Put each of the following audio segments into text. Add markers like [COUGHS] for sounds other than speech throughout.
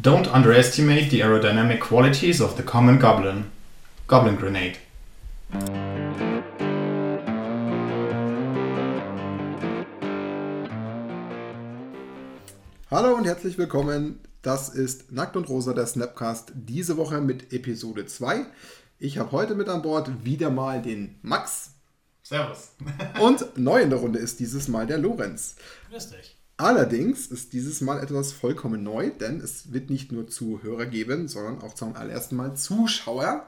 Don't underestimate the aerodynamic qualities of the common goblin. Goblin Grenade. Hallo und herzlich willkommen. Das ist Nackt und Rosa, der Snapcast, diese Woche mit Episode 2. Ich habe heute mit an Bord wieder mal den Max. Servus. [LAUGHS] und neu in der Runde ist dieses Mal der Lorenz. Grüß dich. Allerdings ist dieses Mal etwas vollkommen neu, denn es wird nicht nur Zuhörer geben, sondern auch zum allerersten Mal Zuschauer.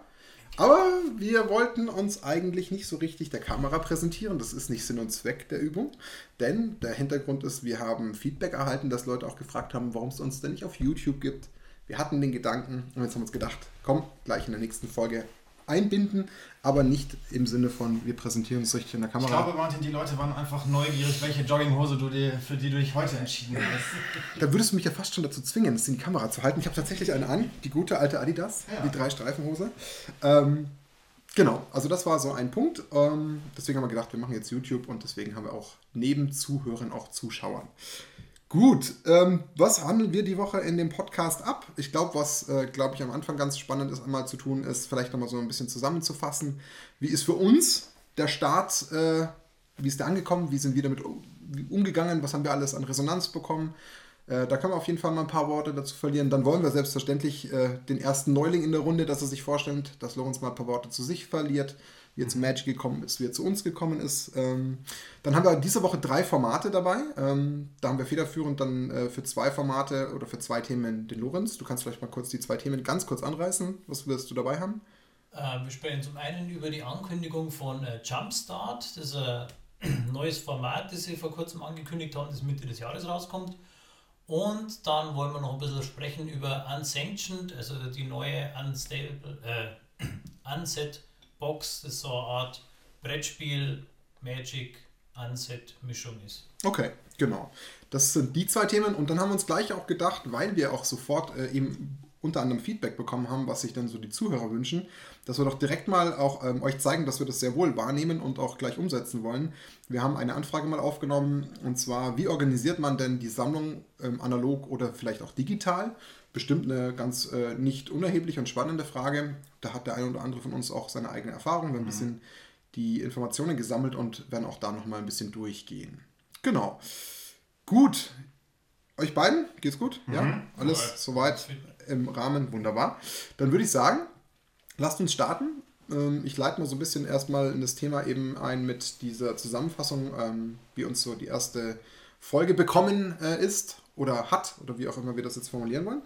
Aber wir wollten uns eigentlich nicht so richtig der Kamera präsentieren. Das ist nicht Sinn und Zweck der Übung. Denn der Hintergrund ist, wir haben Feedback erhalten, dass Leute auch gefragt haben, warum es uns denn nicht auf YouTube gibt. Wir hatten den Gedanken und jetzt haben wir uns gedacht, komm, gleich in der nächsten Folge einbinden, aber nicht im Sinne von, wir präsentieren uns richtig in der Kamera. Ich glaube, Martin, die Leute waren einfach neugierig, welche Jogginghose du dir, für die du dich heute entschieden hast. [LAUGHS] Da würdest du mich ja fast schon dazu zwingen, das in die Kamera zu halten. Ich habe tatsächlich eine an, die gute alte Adidas, ja. die drei Streifenhose. Ähm, genau, also das war so ein Punkt. Ähm, deswegen haben wir gedacht, wir machen jetzt YouTube und deswegen haben wir auch neben Zuhörern auch Zuschauern. Gut, ähm, was handeln wir die Woche in dem Podcast ab? Ich glaube, was, äh, glaube ich, am Anfang ganz spannend ist, einmal zu tun, ist vielleicht nochmal so ein bisschen zusammenzufassen. Wie ist für uns der Start, äh, wie ist der angekommen, wie sind wir damit umgegangen, was haben wir alles an Resonanz bekommen? Äh, da kann man auf jeden Fall mal ein paar Worte dazu verlieren. Dann wollen wir selbstverständlich äh, den ersten Neuling in der Runde, dass er sich vorstellt, dass Lorenz mal ein paar Worte zu sich verliert wie er zu Magic gekommen ist, wie er zu uns gekommen ist. Ähm, dann haben wir diese Woche drei Formate dabei. Ähm, da haben wir federführend dann äh, für zwei Formate oder für zwei Themen den Lorenz. Du kannst vielleicht mal kurz die zwei Themen ganz kurz anreißen. Was wirst du dabei haben? Äh, wir sprechen zum einen über die Ankündigung von äh, Jumpstart. Das ist ein [CLEARS THROAT] neues Format, das sie vor kurzem angekündigt haben, das Mitte des Jahres rauskommt. Und dann wollen wir noch ein bisschen sprechen über Unsanctioned, also die neue Unstable, äh, [CLEARS THROAT] Unset Box, das so eine Art Brettspiel, Magic, Unset-Mischung ist. Okay, genau. Das sind die zwei Themen und dann haben wir uns gleich auch gedacht, weil wir auch sofort äh, eben unter anderem Feedback bekommen haben, was sich dann so die Zuhörer wünschen, dass wir doch direkt mal auch ähm, euch zeigen, dass wir das sehr wohl wahrnehmen und auch gleich umsetzen wollen. Wir haben eine Anfrage mal aufgenommen und zwar, wie organisiert man denn die Sammlung ähm, analog oder vielleicht auch digital? Bestimmt eine ganz äh, nicht unerhebliche und spannende Frage. Da hat der eine oder andere von uns auch seine eigene Erfahrung. Wir haben ein mhm. bisschen die Informationen gesammelt und werden auch da nochmal ein bisschen durchgehen. Genau. Gut. Euch beiden, geht's gut? Mhm. Ja? Alles ja. soweit im Rahmen, wunderbar. Dann würde ich sagen, lasst uns starten. Ähm, ich leite mal so ein bisschen erstmal in das Thema eben ein mit dieser Zusammenfassung, ähm, wie uns so die erste Folge bekommen äh, ist oder hat oder wie auch immer wir das jetzt formulieren wollen.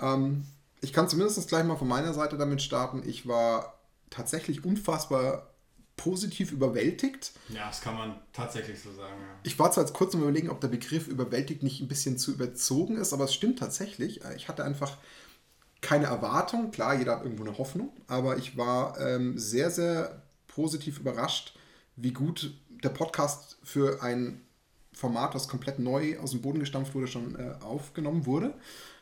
Ähm, ich kann zumindest gleich mal von meiner Seite damit starten. Ich war tatsächlich unfassbar positiv überwältigt. Ja, das kann man tatsächlich so sagen. Ja. Ich war zwar jetzt kurz Überlegen, ob der Begriff überwältigt nicht ein bisschen zu überzogen ist, aber es stimmt tatsächlich. Ich hatte einfach keine Erwartung. Klar, jeder hat irgendwo eine Hoffnung, aber ich war ähm, sehr, sehr positiv überrascht, wie gut der Podcast für ein Format, das komplett neu aus dem Boden gestampft wurde, schon äh, aufgenommen wurde.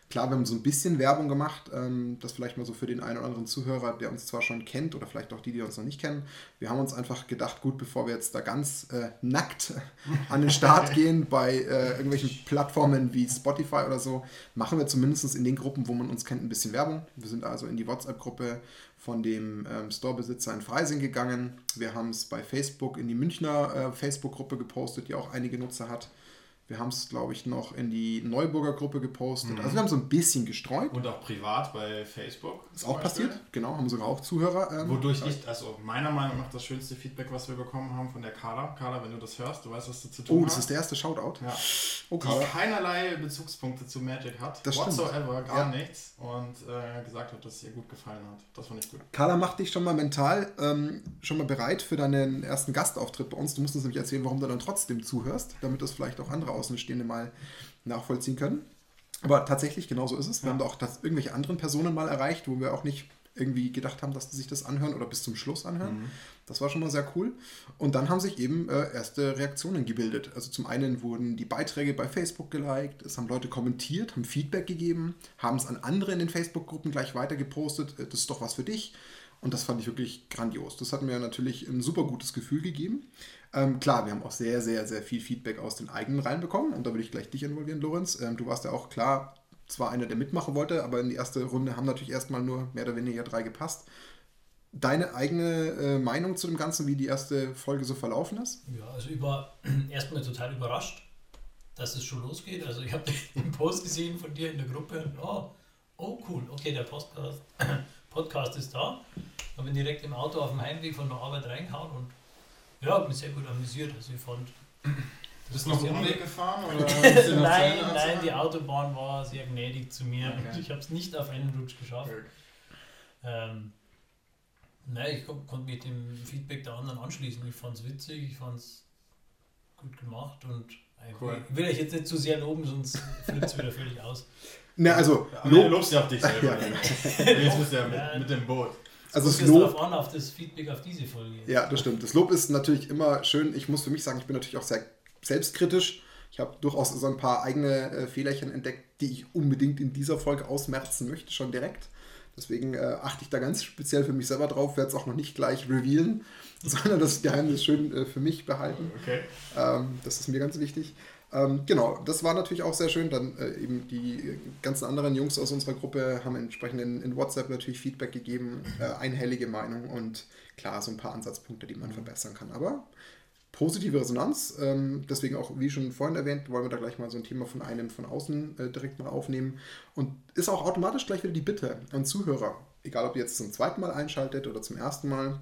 Klar, wir haben so ein bisschen Werbung gemacht, ähm, das vielleicht mal so für den einen oder anderen Zuhörer, der uns zwar schon kennt oder vielleicht auch die, die uns noch nicht kennen. Wir haben uns einfach gedacht, gut, bevor wir jetzt da ganz äh, nackt [LAUGHS] an den Start [LAUGHS] gehen bei äh, irgendwelchen Plattformen wie Spotify oder so, machen wir zumindest in den Gruppen, wo man uns kennt, ein bisschen Werbung. Wir sind also in die WhatsApp-Gruppe von dem ähm, Storebesitzer in Freising gegangen. Wir haben es bei Facebook in die Münchner äh, Facebook-Gruppe gepostet, die auch einige Nutzer hat. Wir haben es, glaube ich, noch in die Neuburger Gruppe gepostet. Mhm. Also wir haben so ein bisschen gestreut. Und auch privat bei Facebook. Ist auch Beispiel. passiert, genau, haben sogar auch Zuhörer. Ähm, Wodurch ich, also meiner Meinung nach das schönste Feedback, was wir bekommen haben von der Carla. Carla, wenn du das hörst, du weißt, was du zu tun hast. Oh, das hast. ist der erste Shoutout. Ja. Oh, die keinerlei Bezugspunkte zu Magic hat. Das whatsoever, stimmt. gar ja. nichts. Und äh, gesagt hat, dass es ihr gut gefallen hat. Das fand ich gut. Carla, mach dich schon mal mental ähm, schon mal bereit für deinen ersten Gastauftritt bei uns. Du musst uns nämlich erzählen, warum du dann trotzdem zuhörst, damit das vielleicht auch andere Außenstehende mal nachvollziehen können. Aber tatsächlich, genau so ist es. Wir ja. haben auch das irgendwelche anderen Personen mal erreicht, wo wir auch nicht irgendwie gedacht haben, dass sie sich das anhören oder bis zum Schluss anhören. Mhm. Das war schon mal sehr cool. Und dann haben sich eben äh, erste Reaktionen gebildet. Also zum einen wurden die Beiträge bei Facebook geliked, es haben Leute kommentiert, haben Feedback gegeben, haben es an andere in den Facebook-Gruppen gleich weiter gepostet, äh, das ist doch was für dich. Und das fand ich wirklich grandios. Das hat mir natürlich ein super gutes Gefühl gegeben. Ähm, klar, wir haben auch sehr, sehr, sehr viel Feedback aus den eigenen Reihen bekommen und da würde ich gleich dich involvieren, Lorenz. Ähm, du warst ja auch klar zwar einer, der mitmachen wollte, aber in die erste Runde haben natürlich erstmal nur mehr oder weniger drei gepasst. Deine eigene äh, Meinung zu dem Ganzen, wie die erste Folge so verlaufen ist? Ja, also ich war [CLEARS THROAT] erstmal total überrascht, dass es schon losgeht. Also ich habe [LAUGHS] den Post gesehen von dir in der Gruppe oh, oh cool, okay, der Podcast, [CLEARS THROAT] Podcast ist da. Ich habe direkt im Auto auf dem Heimweg von der Arbeit reingehauen und ja, habe mich sehr gut amüsiert. Also ich fand bist du noch Umweg gefahren? [LAUGHS] Oder nein, nein, die Autobahn war sehr gnädig zu mir. Okay. Ich habe es nicht auf einen Rutsch geschafft. Okay. Ähm, nein, ich konnte mich dem Feedback der anderen anschließen. Ich fand es witzig, ich fand es gut gemacht und cool. ich will euch jetzt nicht zu sehr loben, sonst flippt es wieder völlig aus. Na, also, ja, Lob, lobst ja auf dich [LAUGHS] selber. ja. Jetzt bist du ja mit, mit dem Boot. Also das Lob an auf das Feedback auf diese Folge. Ja, das stimmt. Das Lob ist natürlich immer schön. Ich muss für mich sagen, ich bin natürlich auch sehr selbstkritisch. Ich habe durchaus so ein paar eigene äh, Fehlerchen entdeckt, die ich unbedingt in dieser Folge ausmerzen möchte, schon direkt. Deswegen äh, achte ich da ganz speziell für mich selber drauf, werde es auch noch nicht gleich revealen, [LAUGHS] sondern das Geheimnis schön äh, für mich behalten. Okay. Ähm, das ist mir ganz wichtig. Ähm, genau, das war natürlich auch sehr schön. Dann äh, eben die ganzen anderen Jungs aus unserer Gruppe haben entsprechend in, in WhatsApp natürlich Feedback gegeben, äh, einhellige Meinung und klar, so ein paar Ansatzpunkte, die man verbessern kann. Aber positive Resonanz. Ähm, deswegen auch, wie schon vorhin erwähnt, wollen wir da gleich mal so ein Thema von einem von außen äh, direkt mal aufnehmen. Und ist auch automatisch gleich wieder die Bitte an Zuhörer, egal ob ihr jetzt zum zweiten Mal einschaltet oder zum ersten Mal,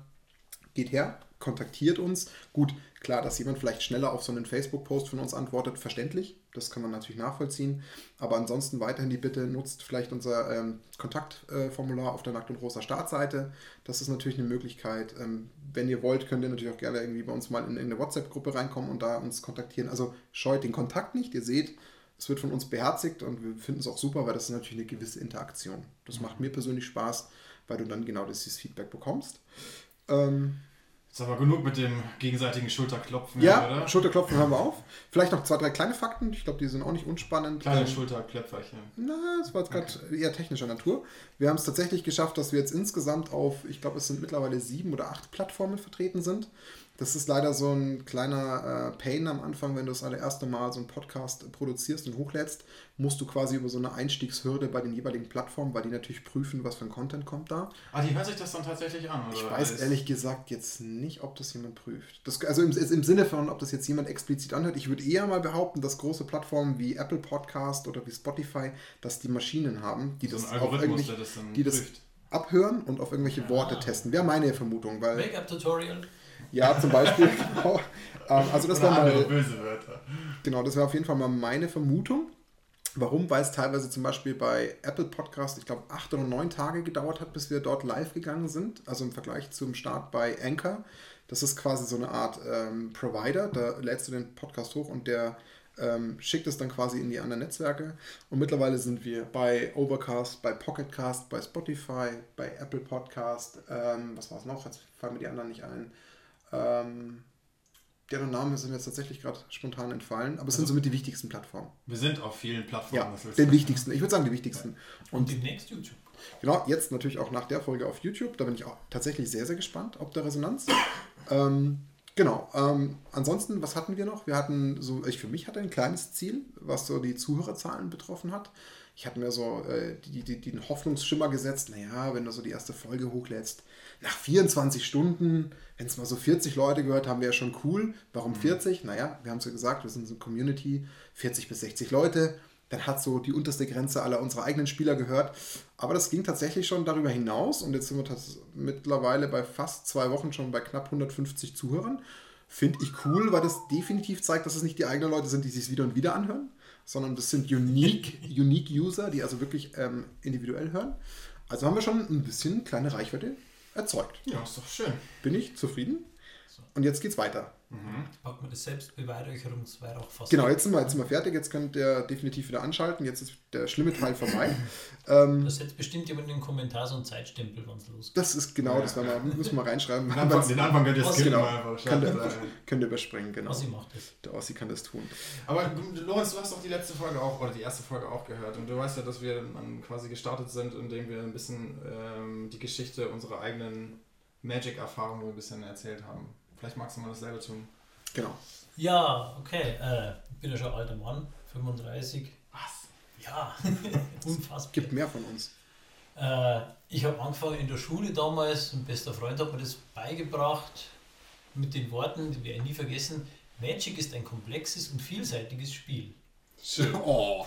geht her, kontaktiert uns. Gut, klar, dass jemand vielleicht schneller auf so einen Facebook-Post von uns antwortet, verständlich. Das kann man natürlich nachvollziehen. Aber ansonsten weiterhin die Bitte, nutzt vielleicht unser ähm, Kontaktformular auf der Nackt und Rosa Startseite. Das ist natürlich eine Möglichkeit. Ähm, wenn ihr wollt, könnt ihr natürlich auch gerne irgendwie bei uns mal in, in eine WhatsApp-Gruppe reinkommen und da uns kontaktieren. Also scheut den Kontakt nicht. Ihr seht, es wird von uns beherzigt und wir finden es auch super, weil das ist natürlich eine gewisse Interaktion. Das macht mir persönlich Spaß, weil du dann genau dieses Feedback bekommst. Ähm, ist aber genug mit dem gegenseitigen Schulterklopfen. Ja, oder? Schulterklopfen hören wir auf. Vielleicht noch zwei, drei kleine Fakten. Ich glaube, die sind auch nicht unspannend. Kleine ähm, Schulterklöpferchen. Na, das war jetzt gerade okay. eher technischer Natur. Wir haben es tatsächlich geschafft, dass wir jetzt insgesamt auf, ich glaube, es sind mittlerweile sieben oder acht Plattformen vertreten sind. Das ist leider so ein kleiner äh, Pain am Anfang, wenn du das allererste Mal so einen Podcast produzierst und hochlädst, musst du quasi über so eine Einstiegshürde bei den jeweiligen Plattformen, weil die natürlich prüfen, was für ein Content kommt da. Ah, die hört sich das dann tatsächlich an, oder? Ich weiß alles? ehrlich gesagt jetzt nicht, ob das jemand prüft. Das, also im, im Sinne von, ob das jetzt jemand explizit anhört. Ich würde eher mal behaupten, dass große Plattformen wie Apple Podcast oder wie Spotify, dass die Maschinen haben, die so das auch irgendwie, das die das abhören und auf irgendwelche ja. Worte testen. Wäre meine Vermutung, weil. Make-up-Tutorial. Ja, zum Beispiel. [LAUGHS] genau. Ähm, also das war mal. Böse Wörter. Genau, das wäre auf jeden Fall mal meine Vermutung. Warum? Weil es teilweise zum Beispiel bei Apple Podcast, ich glaube, acht oder neun Tage gedauert hat, bis wir dort live gegangen sind. Also im Vergleich zum Start bei Anchor. Das ist quasi so eine Art ähm, Provider. Da lädst du den Podcast hoch und der ähm, schickt es dann quasi in die anderen Netzwerke. Und mittlerweile sind wir bei Overcast, bei Pocketcast, bei Spotify, bei Apple Podcast. Ähm, was war es noch? Jetzt fallen mir die anderen nicht ein. Ähm, deren Namen sind jetzt tatsächlich gerade spontan entfallen, aber es also, sind somit die wichtigsten Plattformen. Wir sind auf vielen Plattformen. Ja, den wichtigsten. Ich würde sagen, die wichtigsten. Und, Und demnächst YouTube. Genau, jetzt natürlich auch nach der Folge auf YouTube. Da bin ich auch tatsächlich sehr, sehr gespannt, ob der Resonanz. ähm, genau. Ähm, ansonsten, was hatten wir noch? Wir hatten so, ich für mich hatte ein kleines Ziel, was so die Zuhörerzahlen betroffen hat. Ich hatte mir so äh, die, die, den Hoffnungsschimmer gesetzt, naja, wenn du so die erste Folge hochlädst, nach 24 Stunden, wenn es mal so 40 Leute gehört haben, wäre schon cool. Warum 40? Mhm. Naja, wir haben es ja gesagt, wir sind so eine Community, 40 bis 60 Leute. Dann hat so die unterste Grenze aller unserer eigenen Spieler gehört. Aber das ging tatsächlich schon darüber hinaus und jetzt sind wir mittlerweile bei fast zwei Wochen schon bei knapp 150 Zuhörern. Finde ich cool, weil das definitiv zeigt, dass es nicht die eigenen Leute sind, die sich wieder und wieder anhören, sondern das sind unique, [LAUGHS] unique User, die also wirklich ähm, individuell hören. Also haben wir schon ein bisschen kleine Reichweite erzeugt. Ja, ist doch schön. Bin ich zufrieden? Und jetzt geht's weiter. Mhm. Packt man das Selbstbeweihräucherungswehr auch fast. Genau, jetzt sind, wir, jetzt sind wir fertig. Jetzt könnt ihr definitiv wieder anschalten. Jetzt ist der schlimme Teil [LAUGHS] vorbei. ähm, das setzt bestimmt jemand in den Kommentar so einen Zeitstempel, wenn es losgeht. Das ist genau, ja. das wir, müssen wir reinschreiben. [LAUGHS] Den Anfang, den Anfang könnt ihr skippen. Genau, könnt, ihr, könnt ihr überspringen. Genau. Ossi macht das. Der Ossi kann das tun. Aber Lorenz, du hast doch die letzte Folge auch, oder die erste Folge auch gehört. Und du weißt ja, dass wir dann quasi gestartet sind, indem wir ein bisschen ähm, die Geschichte unserer eigenen Magic-Erfahrung ein bisschen erzählt haben. Vielleicht magst du mal dasselbe tun. Genau. Ja, okay. Äh, ich bin ja schon alter Mann, 35. Was? Ja, [LAUGHS] unfassbar. Gibt mehr von uns. Äh, ich habe angefangen in der Schule damals, ein bester Freund hat mir das beigebracht mit den Worten, die werde ich nie vergessen. Magic ist ein komplexes und vielseitiges Spiel. Oh.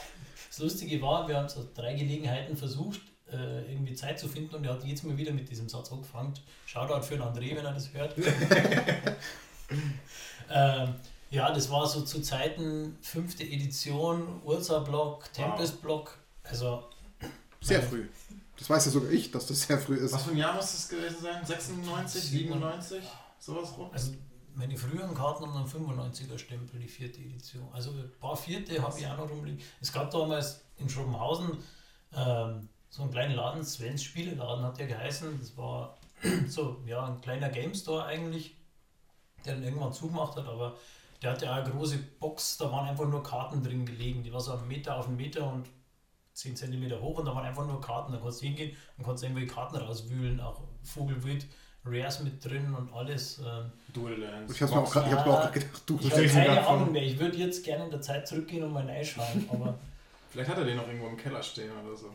Das Lustige war, wir haben es auf drei Gelegenheiten versucht, äh, irgendwie Zeit zu finden und er hat jedes Mal wieder mit diesem Satz angefangen. Shoutout für den André, wenn er das hört. [LAUGHS] [LAUGHS] ähm, ja, das war so zu Zeiten fünfte Edition, Ursa-Block, Tempest-Block. Also Sehr früh. Das weiß ja sogar ich, dass das sehr früh ist. Was für ein Jahr muss das gewesen sein? 96, 97? Sowas rum? Also meine früheren Karten haben einen 95er Stempel, die vierte Edition. Also ein paar vierte habe ich auch noch rumliegen. Es gab damals in Schrobenhausen ähm, so einen kleinen Laden, Svens Spieleladen hat der geheißen. Das war [CLEARS THROAT] so ja, ein kleiner Game Store eigentlich, der dann irgendwann zugemacht hat, aber der hatte auch eine große Box, da waren einfach nur Karten drin gelegen. Die war so einen Meter auf einen Meter und 10 cm hoch und da waren einfach nur Karten. Da konntest du hingehen und konntest irgendwelche Karten rauswühlen, auch Vogelwild. Rares mit drin und alles. Ähm, Dual Lands. Ich habe mir auch ich hab mir auch gedacht, du. ich habe keine Ahnung mehr. Ich würde jetzt gerne in der Zeit zurückgehen und mal reinschauen. Aber [LAUGHS] Vielleicht hat er den noch irgendwo im Keller stehen oder so.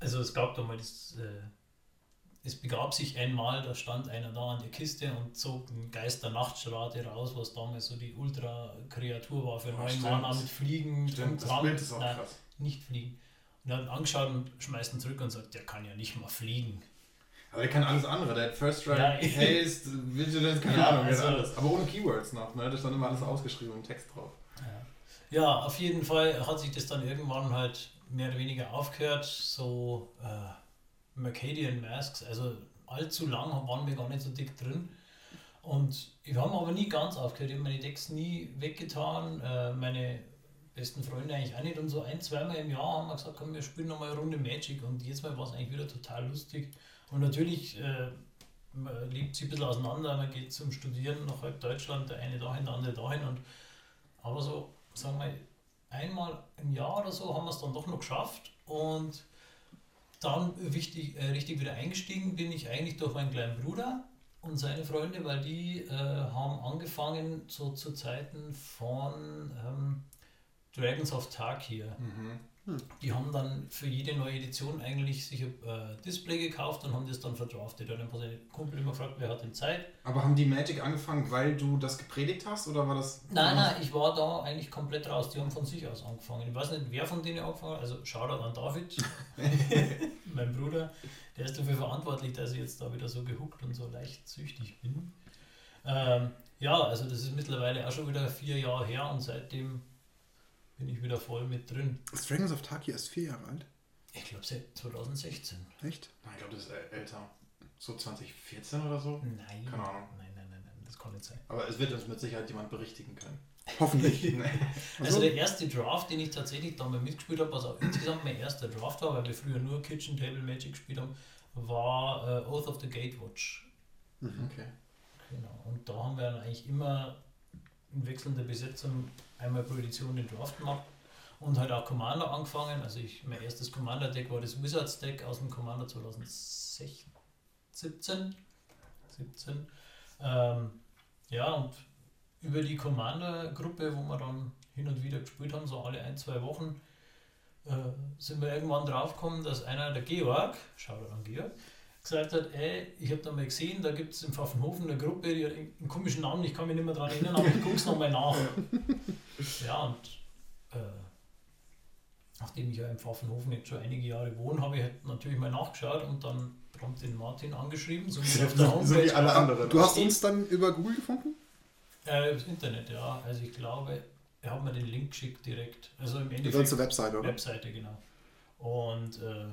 Also es gab da mal das. Äh, es begab sich einmal, da stand einer da an der Kiste und zog einen Geist der Nachtstrate raus, was damals so die Ultra-Kreatur war für neun stimmt. Mana mit Fliegen. Stimmt, das. Bild ist auch Nein, krass. nicht fliegen. Und er hat ihn angeschaut und schmeißt ihn zurück und sagt, der kann ja nicht mal fliegen. Aber der kann alles andere. Der hat First Strike, Ja. Haste, Vigilance, keine [LAUGHS] Ja, Ahnung, der also- alles. Aber ohne Keywords noch, ne? Da stand immer alles ausgeschrieben im Text drauf. Ja. ja, auf jeden Fall hat sich das dann irgendwann halt mehr oder weniger aufgehört. So äh, Mercadian Masks, also allzu lang waren wir gar nicht so dick drin. Und wir haben aber nie ganz aufgehört. Ich habe meine Decks nie weggetan. Äh, meine besten Freunde eigentlich auch nicht. Und so ein, zweimal im Jahr haben wir gesagt, komm, wir spielen nochmal eine Runde Magic. Und jetzt Mal war es eigentlich wieder total lustig. Und natürlich äh, man lebt sich ein bisschen auseinander. Man geht zum Studieren nach halb Deutschland, der eine dahin, der andere dahin. Und, aber so, sagen wir, einmal im Jahr oder so haben wir es dann doch noch geschafft. Und dann wichtig, äh, richtig wieder eingestiegen bin ich eigentlich durch meinen kleinen Bruder und seine Freunde, weil die äh, haben angefangen so zu Zeiten von ähm, Dragons of Tarkir. Mhm. Die haben dann für jede neue Edition eigentlich sich ein äh, Display gekauft und haben das dann verdraftet. Da hat seine Kumpel immer gefragt, wer hat denn Zeit? Aber haben die Magic angefangen, weil du das gepredigt hast oder war das. Nein, nein, ich war da eigentlich komplett raus. Die haben von sich aus angefangen. Ich weiß nicht, wer von denen angefangen hat. Also Shoutout an David, [LAUGHS] mein Bruder. Der ist dafür verantwortlich, dass ich jetzt da wieder so gehuckt und so leicht süchtig bin. Ähm, ja, also das ist mittlerweile auch schon wieder vier Jahre her und seitdem bin ich wieder voll mit drin. Dragons of Tarkia ist vier Jahre alt. Ich glaube seit 2016. Echt? Nein, ich glaube, das ist äl- älter. So 2014 oder so. Nein. Keine Ahnung. Nein, nein, nein, nein, das kann nicht sein. Aber es wird uns mit Sicherheit jemand berichtigen können. Hoffentlich. [LAUGHS] Also der erste Draft, den ich tatsächlich damals mitgespielt habe, was auch insgesamt mein erster Draft war, weil wir früher nur Kitchen Table Magic gespielt haben, war äh, Oath of the Gatewatch. Okay. Genau. Und da haben wir dann eigentlich immer in wechselnder Besetzung einmal pro Edition den Draft gemacht und halt auch Commander angefangen. Also ich, mein erstes Commander-Deck war das Wizards-Deck aus dem Commander 2017. 17. Ähm, ja, und über die Commander-Gruppe, wo wir dann hin und wieder gespielt haben, so alle ein, zwei Wochen, äh, sind wir irgendwann draufgekommen, dass einer, der Georg, schau an Georg, gesagt hat, ey, ich habe da mal gesehen, da gibt es in Pfaffenhofen eine Gruppe, die hat einen komischen Namen, ich kann mich nicht mehr daran erinnern, aber ich gucke es nochmal nach. Ja, und äh, nachdem ich ja in Pfaffenhofen jetzt schon einige Jahre wohne, habe ich halt natürlich mal nachgeschaut und dann prompt den Martin angeschrieben, so wie auf der So Homepage. wie alle anderen. Du hast uns dann über Google gefunden? Äh, das Internet, ja. Also ich glaube, er hat mir den Link geschickt direkt. Also im Die Endeffekt ganze Webseite, oder? Webseite, genau. Und äh,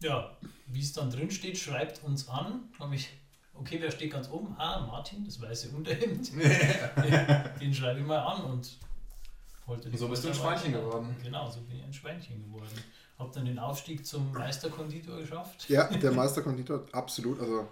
ja, wie es dann drin steht, schreibt uns an. Habe ich, okay, wer steht ganz oben? Ah, Martin, das weiße Unterhemd. [LAUGHS] den, den schreibe ich mal an und wollte Und so bist du ein Schweinchen weiter- geworden. Genau, so bin ich ein Schweinchen geworden. Habe dann den Aufstieg zum Meisterkonditor geschafft. Ja, der Meisterkonditor, absolut. Also,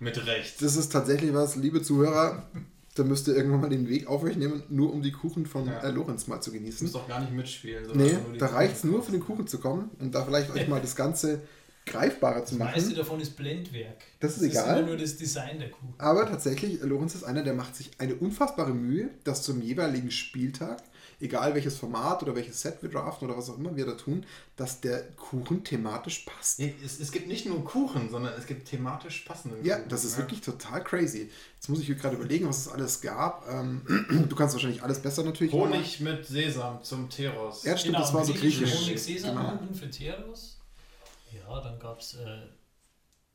Mit Recht. das ist tatsächlich was, liebe Zuhörer. Da müsst ihr irgendwann mal den Weg auf euch nehmen, nur um die Kuchen von Ja. äh, Lorenz mal zu Du genießen. musst doch gar nicht mitspielen. Nee, da Kuchen reicht es nur für den Kuchen zu kommen und da vielleicht euch mal das Ganze greifbarer zu Das meiste machen. davon ist Blendwerk. Das ist Das egal. ist immer nur das Design der Kuh. Aber tatsächlich, Lorenz ist einer, der macht sich eine unfassbare Mühe, dass zum jeweiligen Spieltag egal welches Format oder welches Set wir draften oder was auch immer wir da tun, dass der Kuchen thematisch passt. Nee, es, es gibt nicht nur Kuchen, sondern es gibt thematisch passenden Ja, Kuchen. das ist ja. wirklich total crazy. Jetzt muss ich mir gerade überlegen, was es alles gab. Ähm, [CLEARS THROAT] du kannst wahrscheinlich alles besser natürlich. Honig mit Sesam zum Teros. Ja, stimmt, das war so griechisch. Genau, Honig Sesamkuchen Genau. für Teros. Ja, dann gab es äh,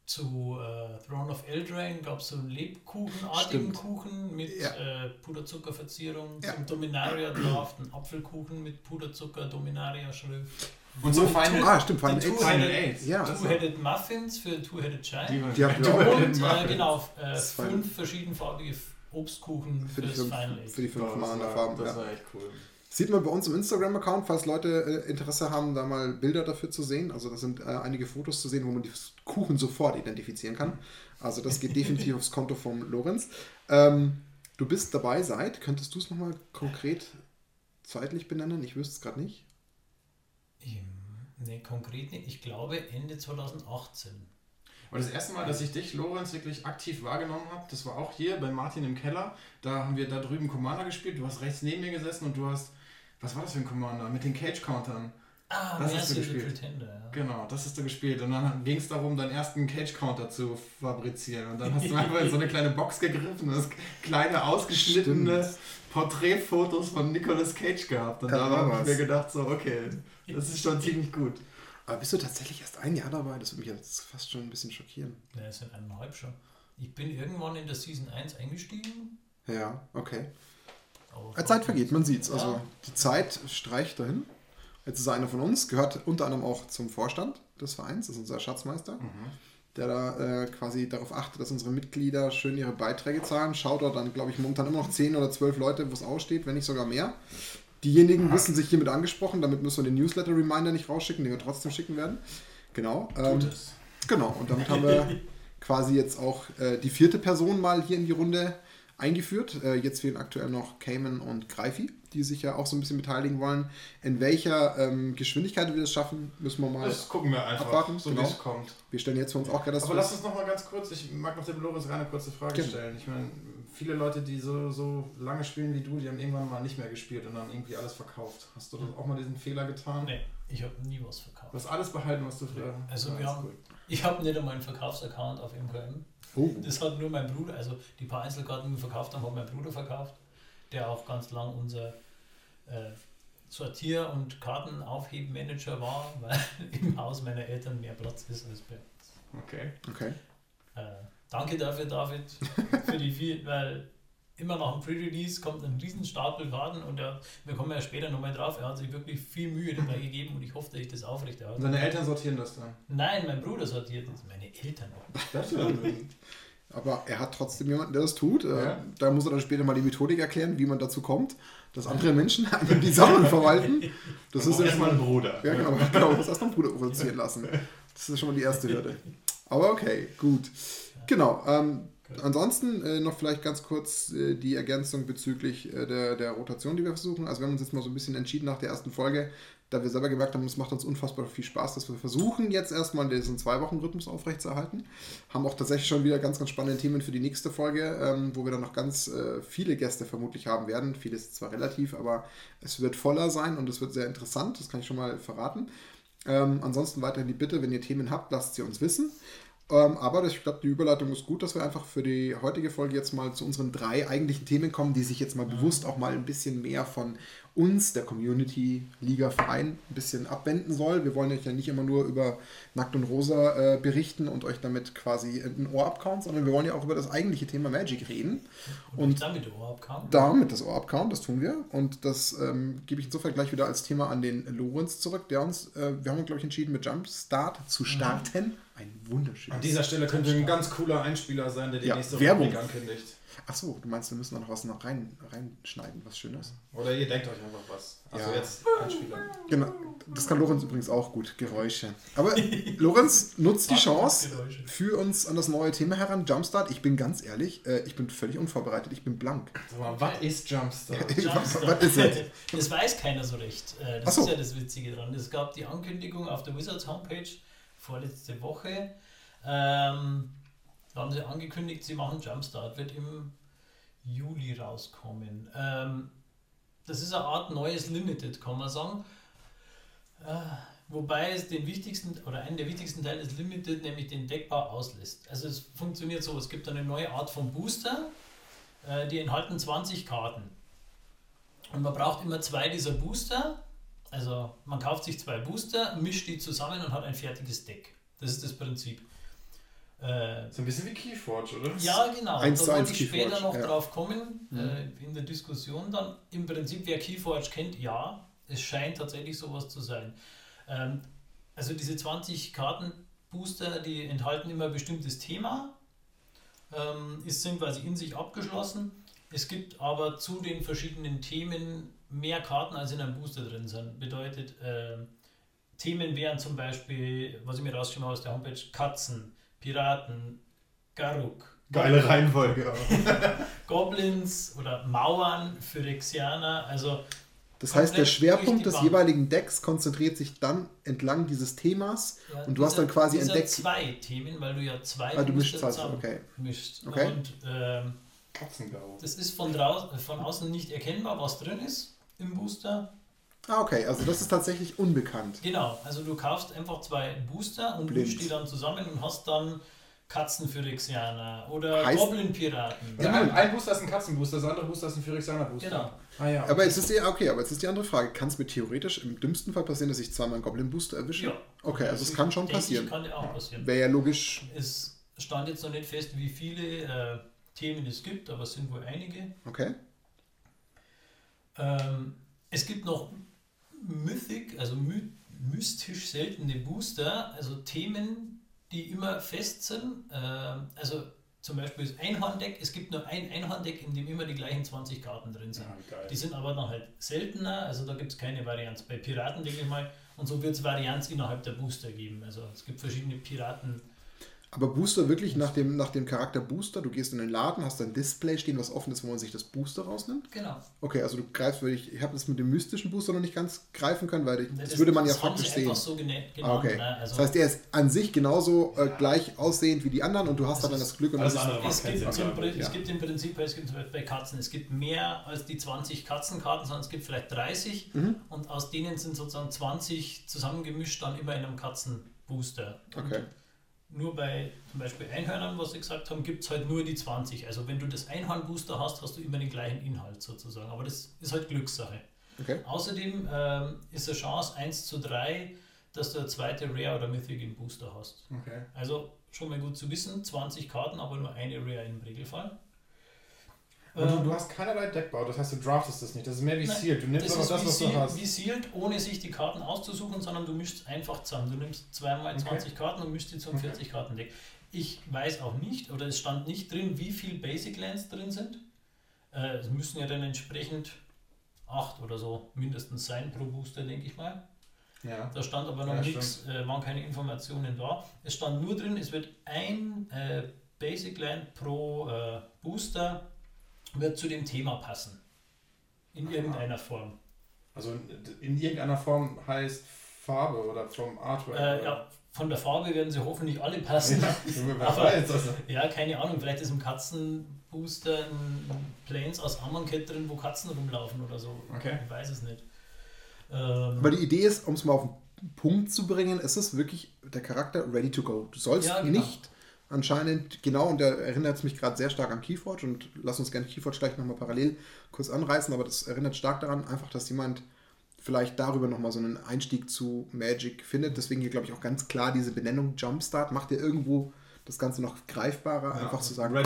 zu äh, Throne of Eldraine gab es so einen Lebkuchenartigen Stimmt. Kuchen mit Ja. äh, Puderzuckerverzierung. Ja. Zum Dominaria Draft ein Apfelkuchen mit Puderzucker, Dominaria Schrift. Und so Final, Ah, stimmt, Final Die Eight. Two- Final Eight. Ja. Two-Headed Muffins für Two-Headed Giant. Die auch. Und äh, genau, äh, fünf verschiedenfarbige Obstkuchen Für die fürs fünf, Final Eight. für die fünf das, Mana-Farben. das Ja. war echt cool. Sieht man bei uns im Instagram-Account, falls Leute äh, Interesse haben, da mal Bilder dafür zu sehen. Also da sind äh, einige Fotos zu sehen, wo man die Kuchen sofort identifizieren kann. Also das geht definitiv [LAUGHS] aufs Konto vom Lorenz. Ähm, du bist dabei seit, könntest du es nochmal konkret zeitlich benennen? Ich wüsste es gerade nicht. Ne, konkret nicht. Ich glaube Ende 2018. Und das erste Mal, dass ich dich, Lorenz, wirklich aktiv wahrgenommen habe, das war auch hier bei Martin im Keller. Da haben wir da drüben Commander gespielt. Du hast rechts neben mir gesessen und du hast, was war das für ein Commander? Mit den Cage-Countern. Ah, Das hast du gespielt. Pretender, ja. Genau, das hast du gespielt. Und dann ging es darum, deinen ersten Cage-Counter zu fabrizieren. Und dann hast du [LAUGHS] einfach in so eine kleine Box gegriffen und hast kleine, ausgeschnittene Stimmt. Porträtfotos von Nicolas Cage gehabt. Und Da habe ich mir gedacht, so, okay, das ist schon ziemlich gut. Aber bist du tatsächlich erst ein Jahr dabei? Das würde mich jetzt fast schon ein bisschen schockieren. Ja, es sind eineinhalb schon. Ich bin irgendwann in der Season 1 eingestiegen. Ja, okay. Zeit vergeht, man sieht's. Ja. Also die Zeit streicht dahin. Jetzt ist er einer von uns, gehört unter anderem auch zum Vorstand des Vereins, das ist unser Schatzmeister, der da äh, quasi darauf achtet, dass unsere Mitglieder schön ihre Beiträge zahlen. Schaut dort dann, glaube ich, momentan immer noch 10 oder 12 Leute, wo es aussteht, wenn nicht sogar mehr. Diejenigen wissen sich hiermit angesprochen, damit müssen wir den Newsletter-Reminder nicht rausschicken, den wir trotzdem schicken werden. Genau. Ähm. Genau, und damit haben wir [LAUGHS] quasi jetzt auch äh, die vierte Person mal hier in die Runde eingeführt. Äh, jetzt fehlen aktuell noch Cayman und Greifi, die sich ja auch so ein bisschen beteiligen wollen. In welcher ähm, Geschwindigkeit wir das schaffen, müssen wir mal. Das gucken wir einfach, abwarten, so genau. wie es kommt. Wir stellen jetzt für uns auch gerade das Aber lass uns noch mal ganz kurz, ich mag noch dem Lorenz eine kurze Frage Gerne. stellen. Ich meine, viele Leute, die so, so lange spielen wie du, die haben irgendwann mal nicht mehr gespielt und dann irgendwie alles verkauft. Hast du auch mal diesen Fehler getan? Nee, ich habe nie was verkauft. Du hast alles behalten, was du früher Also Ja, wir ist haben- gut. Ich habe nicht einmal einen Verkaufsaccount auf MKM. Oh, Das hat nur mein Bruder, also die paar Einzelkarten, die wir verkauft haben, hat mein Bruder verkauft, der auch ganz lang unser äh, Sortier- und Kartenaufhebmanager war, [LAUGHS] weil im Haus meiner Eltern mehr Platz ist als bei uns. Okay. okay. Äh, danke dafür, David, für die viel, weil immer nach dem Pre-Release kommt ein riesen Stapel Karten und er, wir kommen ja später nochmal drauf, er hat sich wirklich viel Mühe dabei [LAUGHS] gegeben und ich hoffe, dass ich das Und aufrechterhalte. deine Eltern sortieren das dann? Nein, mein Bruder sortiert das, meine Eltern auch. Das Aber er hat trotzdem jemanden, der das tut. Äh, Ja. Da muss er dann später mal die Methodik erklären, wie man dazu kommt, dass andere Menschen [LAUGHS] einem die Sammlung verwalten. Das ist erstmal ein Bruder. Ja, genau. genau muss erst mal Bruder produzieren lassen. Das ist schon mal die erste Hürde. Aber okay, gut. Genau. Ähm, ansonsten äh, noch vielleicht ganz kurz äh, die Ergänzung bezüglich äh, der, der Rotation, die wir versuchen. Also wir haben uns jetzt mal so ein bisschen entschieden nach der ersten Folge, da wir selber gemerkt haben, es macht uns unfassbar viel Spaß, dass wir versuchen jetzt erstmal diesen Zwei-Wochen-Rhythmus aufrechtzuerhalten. Haben auch tatsächlich schon wieder ganz, ganz spannende Themen für die nächste Folge, ähm, wo wir dann noch ganz äh, viele Gäste vermutlich haben werden. Vieles zwar relativ, aber es wird voller sein und es wird sehr interessant, das kann ich schon mal verraten. Ähm, ansonsten weiterhin die Bitte, wenn ihr Themen habt, lasst sie uns wissen. Ähm, aber ich glaube, die Überleitung ist gut, dass wir einfach für die heutige Folge jetzt mal zu unseren drei eigentlichen Themen kommen, die sich jetzt mal bewusst auch mal ein bisschen mehr von uns, der Community Liga Verein, ein bisschen abwenden soll. Wir wollen euch ja nicht immer nur über Nackt und Rosa äh, berichten und euch damit quasi ein Ohr abkauen, sondern wir wollen ja auch über das eigentliche Thema Magic reden. Und, Und damit überhaupt kam. damit das Ohr abkauen, das tun wir. Und das ähm, gebe ich insofern gleich wieder als Thema an den Lorenz zurück, der uns, äh, wir haben uns, glaube ich, entschieden, mit Jumpstart zu starten. Ein wunderschönes. An dieser Stelle könnte ein ganz cooler Einspieler sein, der die Ja, nächste Werbung. Rubrik ankündigt. Achso, du meinst, wir müssen da noch was noch rein, reinschneiden, was Schönes. Oder ihr denkt euch einfach was. Also Ja. jetzt Einspieler. Genau, das kann Lorenz übrigens auch gut, Geräusche. Aber Lorenz nutzt die Chance, für uns an das neue Thema heran, Jumpstart. Ich bin ganz ehrlich, äh, ich bin völlig unvorbereitet, ich bin blank. Sag mal, was ist Jumpstart? [LAUGHS] was, was ist das? Das weiß keiner so recht. Äh, Ach Das so. ist ja das Witzige dran. Es gab die Ankündigung auf der Wizards Homepage vorletzte Woche. Ähm, da haben sie angekündigt, sie machen Jumpstart, wird im Juli rauskommen. Ähm, das ist eine Art neues Limited, kann man sagen. Äh, wobei es den wichtigsten oder einen der wichtigsten Teile des Limited, nämlich den Deckbau, auslässt. Also es funktioniert so, es gibt eine neue Art von Booster, äh, die enthalten 20 Karten. Und man braucht immer zwei dieser Booster. Also man kauft sich zwei Booster, mischt die zusammen und hat ein fertiges Deck. Das ist das Prinzip. Äh, so ein bisschen wie Keyforge, oder? Ja, genau. Eins da zu wollte ich später noch ja. drauf kommen, Mhm. äh, in der Diskussion dann. Im Prinzip, wer Keyforge kennt, ja, es scheint tatsächlich sowas zu sein. Ähm, also diese 20 Kartenbooster, die enthalten immer ein bestimmtes Thema, ähm, ist, sind quasi in sich abgeschlossen. Es gibt aber zu den verschiedenen Themen mehr Karten, als in einem Booster drin sind. Bedeutet, ähm, Themen wären zum Beispiel, was ich mir rausgeschrieben habe aus der Homepage, Katzen, Piraten, Garuk, Geile Reihenfolge. [LAUGHS] Goblins oder Mauern, Phyrexianer, also Das heißt, der Schwerpunkt des Bank. jeweiligen Decks konzentriert sich dann entlang dieses Themas. ja, Und du hast dann quasi entdeckt- zwei Themen, weil du ja zwei Ah, du Booster mischst also, zusammen okay. mischst. Okay. Und ähm, das ist von, draußen, von außen nicht erkennbar, was drin ist im Booster. Ah, okay, also das ist tatsächlich unbekannt. Genau, also du kaufst einfach zwei Booster und Blind. mischst die dann zusammen und hast dann Katzenphyrexianer oder Heißt- Goblin-Piraten. Ja, ein, ein Booster ist ein Katzenbooster, das andere Booster ist ein Phyrexianer Booster. Genau. Ah ja. Aber jetzt ist die, okay, aber jetzt ist die andere Frage. Kann es mir theoretisch im dümmsten Fall passieren, dass ich zweimal einen Goblin-Booster erwische? Ja. Okay, also es kann schon passieren. Kann ja auch passieren. Wäre ja logisch. Es stand jetzt noch nicht fest, wie viele äh, Themen es gibt, aber es sind wohl einige. Okay. Ähm, es gibt noch Mythic, also my mystisch seltene Booster, also Themen, die immer fest sind. Ähm, also zum Beispiel das Einhorndeck, es gibt nur ein Einhorndeck, in dem immer die gleichen 20 Karten drin sind. Ja. Die sind aber dann halt seltener, also da gibt es keine Varianz. Bei Piraten denke ich mal, und so wird es Varianz innerhalb der Booster geben. Also es gibt verschiedene Piraten. Aber Booster wirklich nach dem, nach dem Charakter Booster, du gehst in den Laden, hast ein Display stehen, was offen ist, wo man sich das Booster rausnimmt. Genau. Okay, also du greifst wirklich, ich habe das mit dem mystischen Booster noch nicht ganz greifen können, weil ich, das, Das, würde man ja faktisch sie sehen. einfach so genannt. Ah, okay. ne? Also Das heißt, der ist an sich genauso äh, gleich aussehend wie die anderen und du hast Das dann das Glück und alles das ist, andere. Es gibt, Sinn, ja. es gibt im Prinzip, es gibt bei Katzen, es gibt mehr als die 20 Katzenkarten, sondern es gibt vielleicht 30 Mhm. und aus denen sind sozusagen 20 zusammengemischt dann immer in einem Katzenbooster. Und Okay. Nur bei zum Beispiel Einhörnern, was Sie gesagt haben, gibt es halt nur die 20. Also wenn du das Einhornbooster hast, hast du immer den gleichen Inhalt sozusagen. Aber das ist halt Glückssache. okay. Außerdem ähm, ist eine Chance 1 zu 3, dass du eine zweite Rare oder Mythic im Booster hast. Okay. Also schon mal gut zu wissen, 20 Karten, aber nur eine Rare im Regelfall. Und du, Ähm, du hast keinerlei Deckbau, das heißt, du draftest das nicht. Das ist mehr wie Nein, Sealed. Du nimmst das ist das, was du Sealed, hast. wie Sealed, ohne sich die Karten auszusuchen, sondern du mischst einfach zusammen. Du nimmst zweimal Okay. 20 Karten und mischst die zum Okay. 40-Karten-Deck. Ich weiß auch nicht, oder es stand nicht drin, wie viel Basic Lands drin sind. Äh, es müssen ja dann entsprechend acht oder so mindestens sein pro Booster, denke ich mal. Ja. Da stand aber noch Ja, nichts, äh, waren keine Informationen da. Es stand nur drin, es wird ein äh, Basic Land pro äh, Booster wird zu dem Thema passen. In Aha. irgendeiner Form. Also in irgendeiner Form heißt Farbe oder vom Artwork. Äh, oder? ja, von der Farbe werden sie hoffentlich alle passen. Ja, Aber- weiß, also. Ja, keine Ahnung, vielleicht ist im Katzenbooster ein Planes aus Amonkhet drin, wo Katzen rumlaufen oder so. Okay. Ich weiß es nicht. Ähm, Aber die Idee ist, um es mal auf den Punkt zu bringen, ist es wirklich der Charakter ready to go. Du sollst Ja, genau. nicht anscheinend, genau, und da erinnert es mich gerade sehr stark an Keyforge und lass uns gerne Keyforge gleich nochmal parallel kurz anreißen, aber das erinnert stark daran, einfach, dass jemand vielleicht darüber nochmal so einen Einstieg zu Magic findet. Deswegen hier, glaube ich, auch ganz klar diese Benennung Jumpstart macht ja irgendwo das Ganze noch greifbarer, Ja, einfach zu sagen, ready,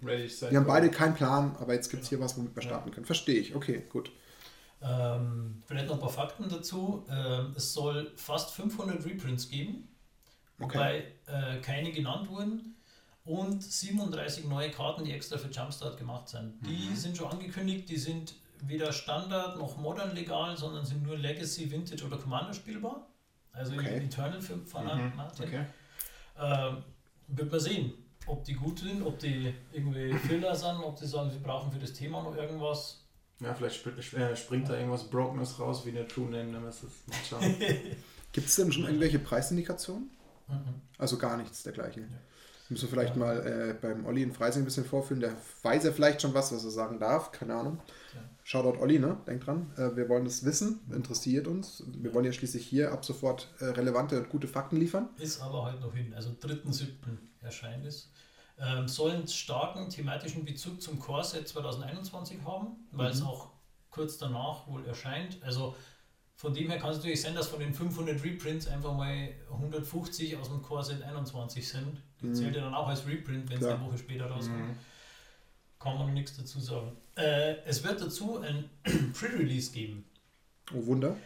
komm, ready, set, wir haben beide keinen Plan, aber jetzt gibt es hier was, womit wir Ja. starten können. Verstehe ich, okay, gut. ähm, vielleicht noch ein paar Fakten dazu. Ähm, es soll fast 500 Reprints geben, Okay. wobei äh, keine genannt wurden. Und 37 neue Karten, die extra für Jumpstart gemacht sind. Die Mhm. sind schon angekündigt, die sind weder Standard noch Modern legal, sondern sind nur Legacy, Vintage oder Commander spielbar. Also Okay. Eternal für, von Mhm, Martin. Okay. Ähm, wird man sehen, ob die gut sind, ob die irgendwie [LAUGHS] Filler sind, ob die sagen, sie brauchen für das Thema noch irgendwas. Ja, vielleicht sp äh, springt da irgendwas Brokenes raus, wie eine True Name Nemesis. Mal schauen. [LAUGHS] Gibt es denn schon irgendwelche Preisindikationen? Mhm. Also gar nichts dergleichen. Ja. Müssen wir vielleicht Ja. mal äh, beim Olli in Freising ein bisschen vorführen. Der weiß ja vielleicht schon was, was er sagen darf. Keine Ahnung. Shoutout Olli, ne? Denk dran. Äh, wir wollen das wissen, interessiert uns. Wir wollen ja schließlich hier ab sofort äh, relevante und gute Fakten liefern. Ist aber heute noch hin. Also 3.7. erscheint es. Ähm, sollen starken thematischen Bezug zum Core-Set 2021 haben, weil es auch kurz danach wohl erscheint. Also von dem her kann es natürlich sein, dass von den 500 Reprints einfach mal 150 aus dem Core-Set 21 sind. Die Mhm. zählt ja dann auch als Reprint, wenn es eine Woche später rauskommt. Mhm. Kann man nichts dazu sagen. Äh, es wird dazu ein [CLEARS THROAT] Pre-Release geben. Oh Wunder.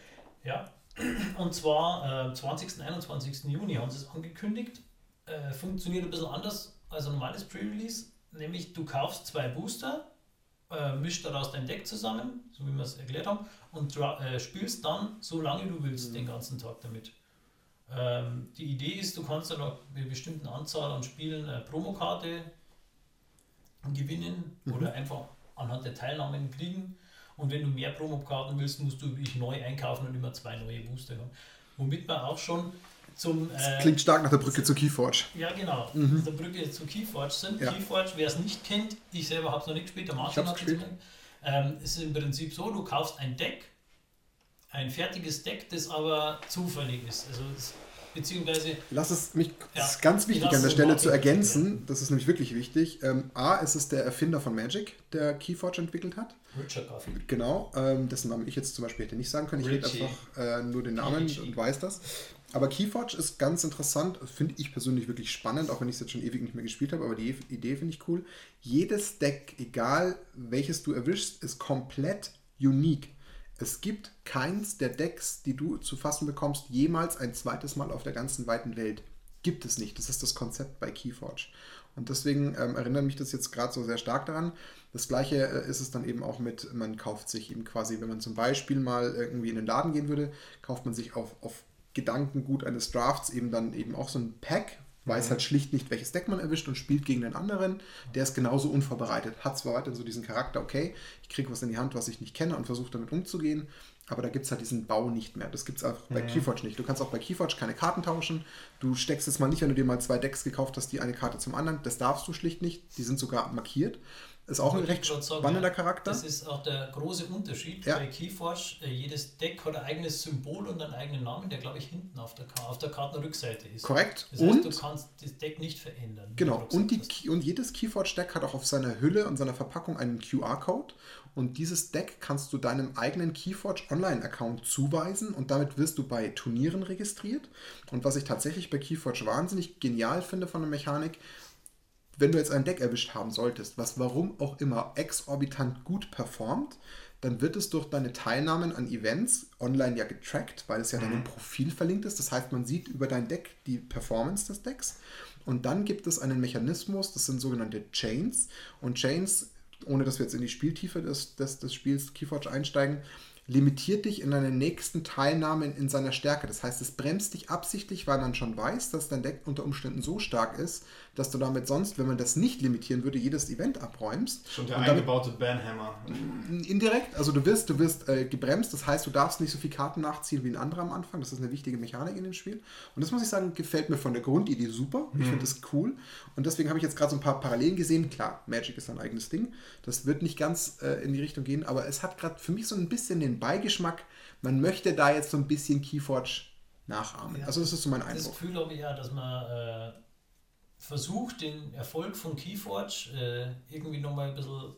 Ja, [CLEARS THROAT] und zwar äh, 20. 21. Juni haben sie es angekündigt. Äh, funktioniert ein bisschen anders als ein normales Pre-Release. Nämlich du kaufst zwei Booster, äh, mischt daraus dein Deck zusammen, so wie wir es erklärt haben, und äh, spielst dann so lange du willst den ganzen Tag damit. Ähm, die Idee ist, du kannst dann noch eine bestimmte Anzahl an Spielen eine Promokarte gewinnen oder einfach anhand der Teilnahmen kriegen. Und wenn du mehr Promokarten willst, musst du wirklich neu einkaufen und immer zwei neue Booster haben. Womit wir auch schon zum. Das Äh, klingt stark nach der Brücke zu Keyforge. ja, genau. Mhm. Der Brücke zu Keyforge sind. Ja. Keyforge, wer es nicht kennt, ich selber habe es noch nicht gespielt, der Martin hat es gespielt. Ähm, es ist im Prinzip so, du kaufst ein Deck, ein fertiges Deck, das aber zufällig ist. Also es, beziehungsweise Lass es mich, Ja. das ist ganz wichtig an der Stelle zu ergänzen, das ist nämlich wirklich wichtig. Ähm, A, ist es der Erfinder von Magic, der Keyforge entwickelt hat. Richard Garfield. Genau, ähm, dessen Namen ich jetzt zum Beispiel hätte nicht sagen können. Ich rede Richie. einfach äh, nur den Namen Richie. und weiß das. Aber Keyforge ist ganz interessant, finde ich persönlich wirklich spannend, auch wenn ich es jetzt schon ewig nicht mehr gespielt habe, aber die Idee finde ich cool. Jedes Deck, egal welches du erwischst, ist komplett unique. Es gibt keins der Decks, die du zu fassen bekommst, jemals ein zweites Mal auf der ganzen weiten Welt. Gibt es nicht. Das ist das Konzept bei Keyforge. Und deswegen ähm, erinnert mich das jetzt gerade so sehr stark daran. Das gleiche äh, ist es dann eben auch mit, man kauft sich eben quasi, wenn man zum Beispiel mal irgendwie in den Laden gehen würde, kauft man sich auf, auf Gedankengut eines Drafts eben dann eben auch so ein Pack, weiß halt schlicht nicht, welches Deck man erwischt und spielt gegen den anderen. Der ist genauso unvorbereitet, hat zwar weiterhin so diesen Charakter, okay, ich kriege was in die Hand, was ich nicht kenne und versuche damit umzugehen, aber da gibt es halt diesen Bau nicht mehr. Das gibt es auch bei Keyforge nicht. Du kannst auch bei Keyforge keine Karten tauschen. Du steckst jetzt mal nicht, wenn du dir mal zwei Decks gekauft hast, die eine Karte zum anderen. Das darfst du schlicht nicht. Die sind sogar markiert. Ist auch ein recht sagen, spannender. Charakter. Das ist auch der große Unterschied Ja. bei Keyforge. Äh, jedes Deck hat ein eigenes Symbol und einen eigenen Namen, der glaube ich hinten auf der, auf der Kartenrückseite ist. Korrekt. Das heißt, und du kannst das Deck nicht verändern. Genau, und, die, und jedes Keyforge-Deck hat auch auf seiner Hülle und seiner Verpackung einen QR-Code. Und dieses Deck kannst du deinem eigenen Keyforge Online-Account zuweisen und damit wirst du bei Turnieren registriert. Und was ich tatsächlich bei Keyforge wahnsinnig genial finde von der Mechanik, wenn du jetzt ein Deck erwischt haben solltest, was warum auch immer exorbitant gut performt, dann wird es durch deine Teilnahmen an Events online ja getrackt, weil es ja deinem Profil verlinkt ist. Das heißt, man sieht über dein Deck die Performance des Decks. Und dann gibt es einen Mechanismus, das sind sogenannte Chains. Und Chains, ohne dass wir jetzt in die Spieltiefe des, des, des Spiels Keyforge einsteigen, limitiert dich in deine nächsten Teilnahmen in seiner Stärke. Das heißt, es bremst dich absichtlich, weil man schon weiß, dass dein Deck unter Umständen so stark ist, dass du damit sonst, wenn man das nicht limitieren würde, jedes Event abräumst. Schon der Und damit- eingebaute Banhammer. Indirekt, also du wirst, du wirst äh, gebremst, das heißt, du darfst nicht so viele Karten nachziehen wie ein anderer am Anfang. Das ist eine wichtige Mechanik in dem Spiel. Und das muss ich sagen, gefällt mir von der Grundidee super. Ich finde das cool. Und deswegen habe ich jetzt gerade so ein paar Parallelen gesehen. Klar, Magic ist ein eigenes Ding. Das wird nicht ganz äh, in die Richtung gehen, aber es hat gerade für mich so ein bisschen den Beigeschmack, man möchte da jetzt so ein bisschen Keyforge nachahmen. Ja. Also das ist so mein Das Eindruck. Gefühl habe ich ja, dass man äh, versucht, den Erfolg von Keyforge äh, irgendwie nochmal ein bisschen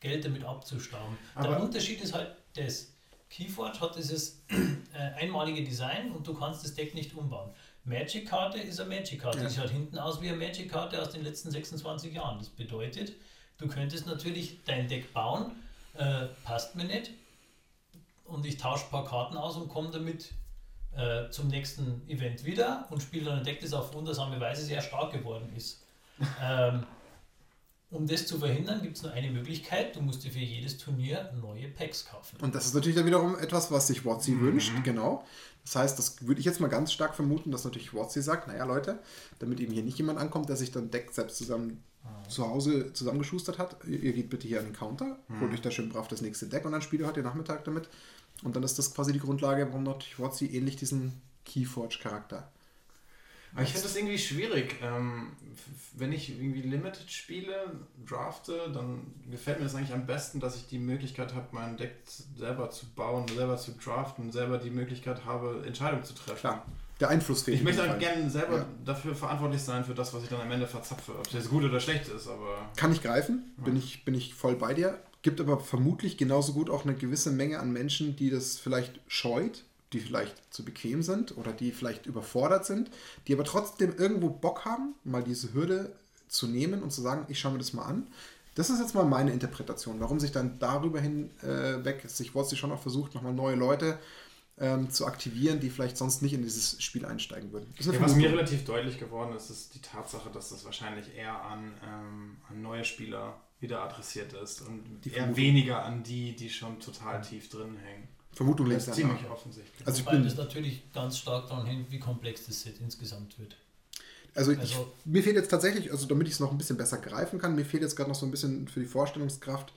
Geld damit abzustauben. der Aber- Unterschied ist halt das. Keyforge hat dieses äh, einmalige Design und du kannst das Deck nicht umbauen. Magic-Karte ist eine Magic-Karte. Ja. Die schaut hinten aus wie eine Magic-Karte aus den letzten 26 Jahren. Das bedeutet, du könntest natürlich dein Deck bauen, äh, passt mir nicht, und ich tausche ein paar Karten aus und komme damit äh, zum nächsten Event wieder und spiele dann ein Deck, das auf wundersame Weise sehr stark geworden ist. [LAUGHS] ähm, um das zu verhindern, gibt es nur eine Möglichkeit. Du musst dir für jedes Turnier neue Packs kaufen. Und das ist natürlich dann wiederum etwas, was sich WotC wünscht, genau. Das heißt, das würde ich jetzt mal ganz stark vermuten, dass natürlich WotC sagt, naja Leute, damit eben hier nicht jemand ankommt, der sich dann Deck selbst zusammen zu Hause zusammengeschustert hat, ihr ihr geht bitte hier an den Counter, holt euch da schön brav das nächste Deck und dann spielt ihr heute Nachmittag damit. Und dann ist das quasi die Grundlage, warum natürlich WotC ähnlich diesen Keyforge-Charakter Aber ich finde das irgendwie schwierig. Ähm, wenn ich irgendwie Limited spiele, drafte, dann gefällt mir das eigentlich am besten, dass ich die Möglichkeit habe, mein Deck selber zu bauen, selber zu draften, selber die Möglichkeit habe, Entscheidungen zu treffen. Klar. Der Einfluss fehlt. Ich möchte dann gerne selber ja. dafür verantwortlich sein, für das, was ich dann am Ende verzapfe. Ob das gut oder schlecht ist, aber. Kann ich greifen, ja. bin, ich, bin ich voll bei dir. Gibt aber vermutlich genauso gut auch eine gewisse Menge an Menschen, die das vielleicht scheut, die vielleicht zu bequem sind oder die vielleicht überfordert sind, die aber trotzdem irgendwo Bock haben, mal diese Hürde zu nehmen und zu sagen, ich schaue mir das mal an. Das ist jetzt mal meine Interpretation, warum sich dann darüber hinweg, äh, ich wollte schon auch versucht, nochmal neue Leute ähm, zu aktivieren, die vielleicht sonst nicht in dieses Spiel einsteigen würden. Ja, was mir relativ deutlich geworden ist, ist die Tatsache, dass das wahrscheinlich eher an, ähm, an neue Spieler wieder adressiert ist und die eher Vermutung. weniger an die, die schon total tief drin hängen. Vermutung lässt ziemlich nach. offensichtlich. Also ich bin das natürlich ganz stark daran hängt, wie komplex das Set insgesamt wird. Also, ich, also mir fehlt jetzt tatsächlich, also damit ich es noch ein bisschen besser greifen kann, mir fehlt jetzt gerade noch so ein bisschen für die Vorstellungskraft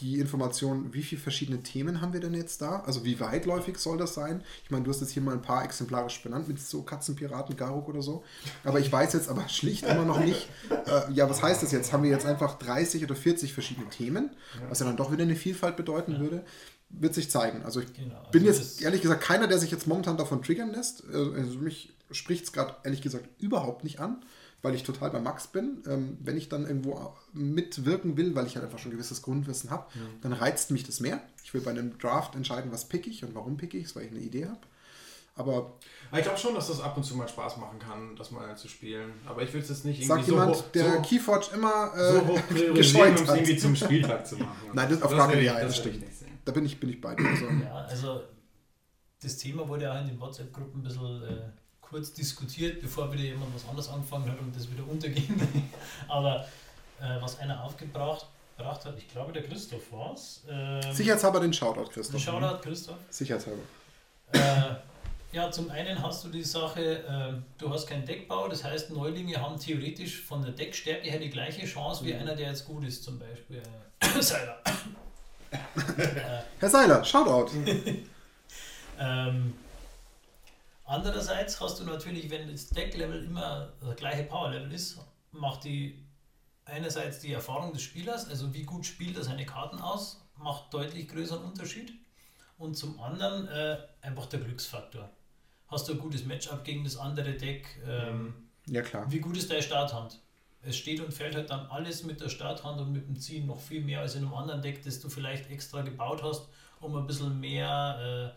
die Information, wie viele verschiedene Themen haben wir denn jetzt da? Also wie weitläufig soll das sein? Ich meine, du hast jetzt hier mal ein paar exemplarisch benannt mit so Katzenpiraten, Garuk oder so. Aber ich weiß jetzt aber schlicht immer noch nicht, äh, ja, was heißt das jetzt? Haben wir jetzt einfach 30 oder 40 verschiedene Themen, was ja dann doch wieder eine Vielfalt bedeuten ja. würde? Wird sich zeigen. Also ich genau, also bin jetzt ehrlich gesagt keiner, der sich jetzt momentan davon triggern lässt. Äh, also mich spricht es gerade ehrlich gesagt überhaupt nicht an weil ich total bei Max bin. Ähm, wenn ich dann irgendwo mitwirken will, weil ich halt einfach schon ein gewisses Grundwissen habe, ja. dann reizt mich das mehr. Ich will bei einem Draft entscheiden, was pick ich und warum pick ich es, weil ich eine Idee habe. Aber ich glaube schon, dass das ab und zu mal Spaß machen kann, das mal zu spielen. Aber ich will es jetzt nicht irgendwie Sagt so jemand, hoch, der so, Keyforge immer äh, so hoch [LAUGHS] priorisieren, um es irgendwie zum Spieltag zu machen. Nein, das auf gar keinen Fall. Das stimmt. Da bin ich, bin ich bei dir. Also. Ja, also das Thema wurde ja in den WhatsApp-Gruppen ein bisschen äh, kurz diskutiert, bevor wieder jemand was anderes angefangen hat und das wieder unterging. [LAUGHS] Aber äh, was einer aufgebracht gebracht hat, ich glaube der Christoph war es. Ähm, Sicherheitshalber den Shoutout, Christoph. Den Shoutout, Christoph. Sicherheitshalber. Äh, ja, zum einen hast du die Sache, äh, du hast keinen Deckbau, das heißt, Neulinge haben theoretisch von der Deckstärke her die gleiche Chance wie mhm. einer, der jetzt gut ist, zum Beispiel äh, [COUGHS] Seiler. Herr Seiler, Shoutout. [LAUGHS] ähm, Andererseits hast du natürlich, wenn das Decklevel immer das gleiche Powerlevel ist, macht die einerseits die Erfahrung des Spielers, also wie gut spielt er seine Karten aus, macht deutlich größeren Unterschied. Und zum anderen äh, einfach der Glücksfaktor. Hast du ein gutes Matchup gegen das andere Deck? Ähm, ja, klar. Wie gut ist deine Starthand? Es steht und fällt halt dann alles mit der Starthand und mit dem Ziehen noch viel mehr als in einem anderen Deck, das du vielleicht extra gebaut hast, um ein bisschen mehr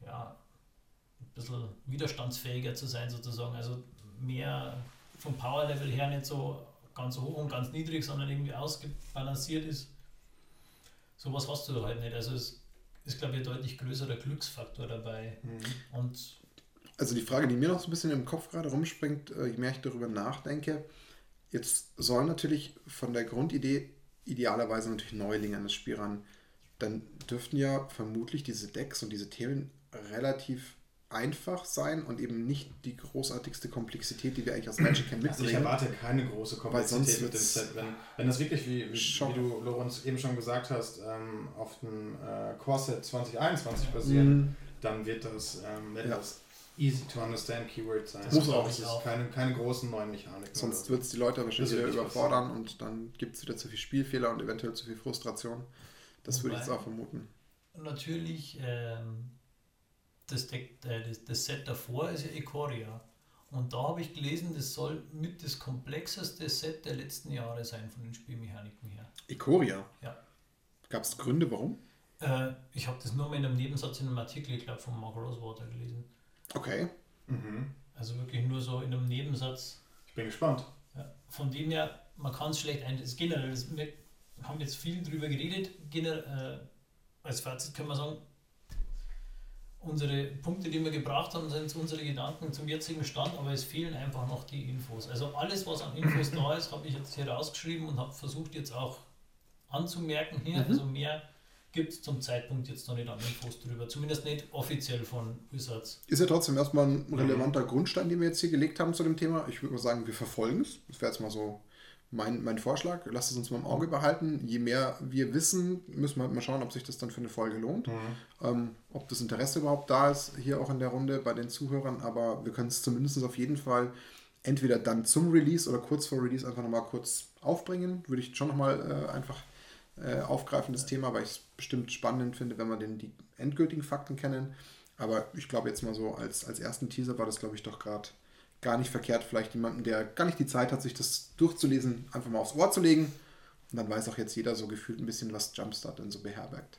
äh, ja, bisschen widerstandsfähiger zu sein sozusagen. Also mehr vom Power-Level her nicht so ganz hoch und ganz niedrig, sondern irgendwie ausgebalanciert ist. Sowas hast du halt nicht. Also es ist, glaube ich, ein deutlich größerer Glücksfaktor dabei. Mhm. Und also die Frage, die mir noch so ein bisschen im Kopf gerade rumspringt, äh, je mehr ich darüber nachdenke, jetzt sollen natürlich von der Grundidee idealerweise natürlich Neulinge an das Spiel ran. Dann dürften ja vermutlich diese Decks und diese Themen relativ einfach sein und eben nicht die großartigste Komplexität, die wir eigentlich aus Magic kennen, mitbringen. Also ich erwarte keine große Komplexität mit dem Set. Wenn, wenn das wirklich, wie, wie, wie, du, Lorenz, eben schon gesagt hast, ähm, auf dem äh, Core-Set 2021 basieren, mm. dann wird das, ähm, wird ja. das easy to understand Keyword sein. Das muss auch. Es ist keine, keine großen neuen Mechaniken. Sonst wird es die Leute wahrscheinlich wieder überfordern und dann gibt es wieder zu viel Spielfehler und eventuell zu viel Frustration. Das Wobei, würde ich jetzt auch vermuten. Natürlich ähm, das, Deck, äh, das, das Set davor ist ja Ikoria. Und da habe ich gelesen, das soll mit das komplexeste Set der letzten Jahre sein von den Spielmechaniken her. Ikoria? Ja. Gab es Gründe, warum? Äh, ich habe das nur mal in einem Nebensatz in einem Artikel, ich glaube, von Mark Rosewater gelesen. Okay. Mhm. Also wirklich nur so in einem Nebensatz. Ich bin gespannt. Ja, von dem her, man kann es schlecht ein. generell, wir haben jetzt viel drüber geredet. Generell, äh, als Fazit können wir sagen, unsere Punkte, die wir gebracht haben, sind unsere Gedanken zum jetzigen Stand, aber es fehlen einfach noch die Infos. Also alles, was an Infos [CLEARS THROAT] da ist, habe ich jetzt hier rausgeschrieben und habe versucht jetzt auch anzumerken hier. Mhm. Also mehr gibt es zum Zeitpunkt jetzt noch nicht an Infos drüber. Zumindest nicht offiziell von Wizards. Ist ja trotzdem erstmal ein relevanter mhm. Grundstein, den wir jetzt hier gelegt haben zu dem Thema. Ich würde mal sagen, wir verfolgen es. Das wäre jetzt mal so mein, mein Vorschlag. Lasst es uns mal im Auge behalten. Je mehr wir wissen, müssen wir halt mal schauen, ob sich das dann für eine Folge lohnt. Ähm, ob das Interesse überhaupt da ist, hier auch in der Runde bei den Zuhörern. Aber wir können es zumindest auf jeden Fall entweder dann zum Release oder kurz vor Release einfach nochmal kurz aufbringen. Würde ich schon nochmal äh, einfach äh, aufgreifen, das Thema, weil ich es bestimmt spannend finde, wenn wir den, die endgültigen Fakten kennen. Aber ich glaube jetzt mal so, als, als ersten Teaser war das, glaube ich, doch gerade gar nicht verkehrt, vielleicht jemanden, der gar nicht die Zeit hat, sich das durchzulesen, einfach mal aufs Ohr zu legen. Und dann weiß auch jetzt jeder so gefühlt ein bisschen, was Jumpstart denn so beherbergt.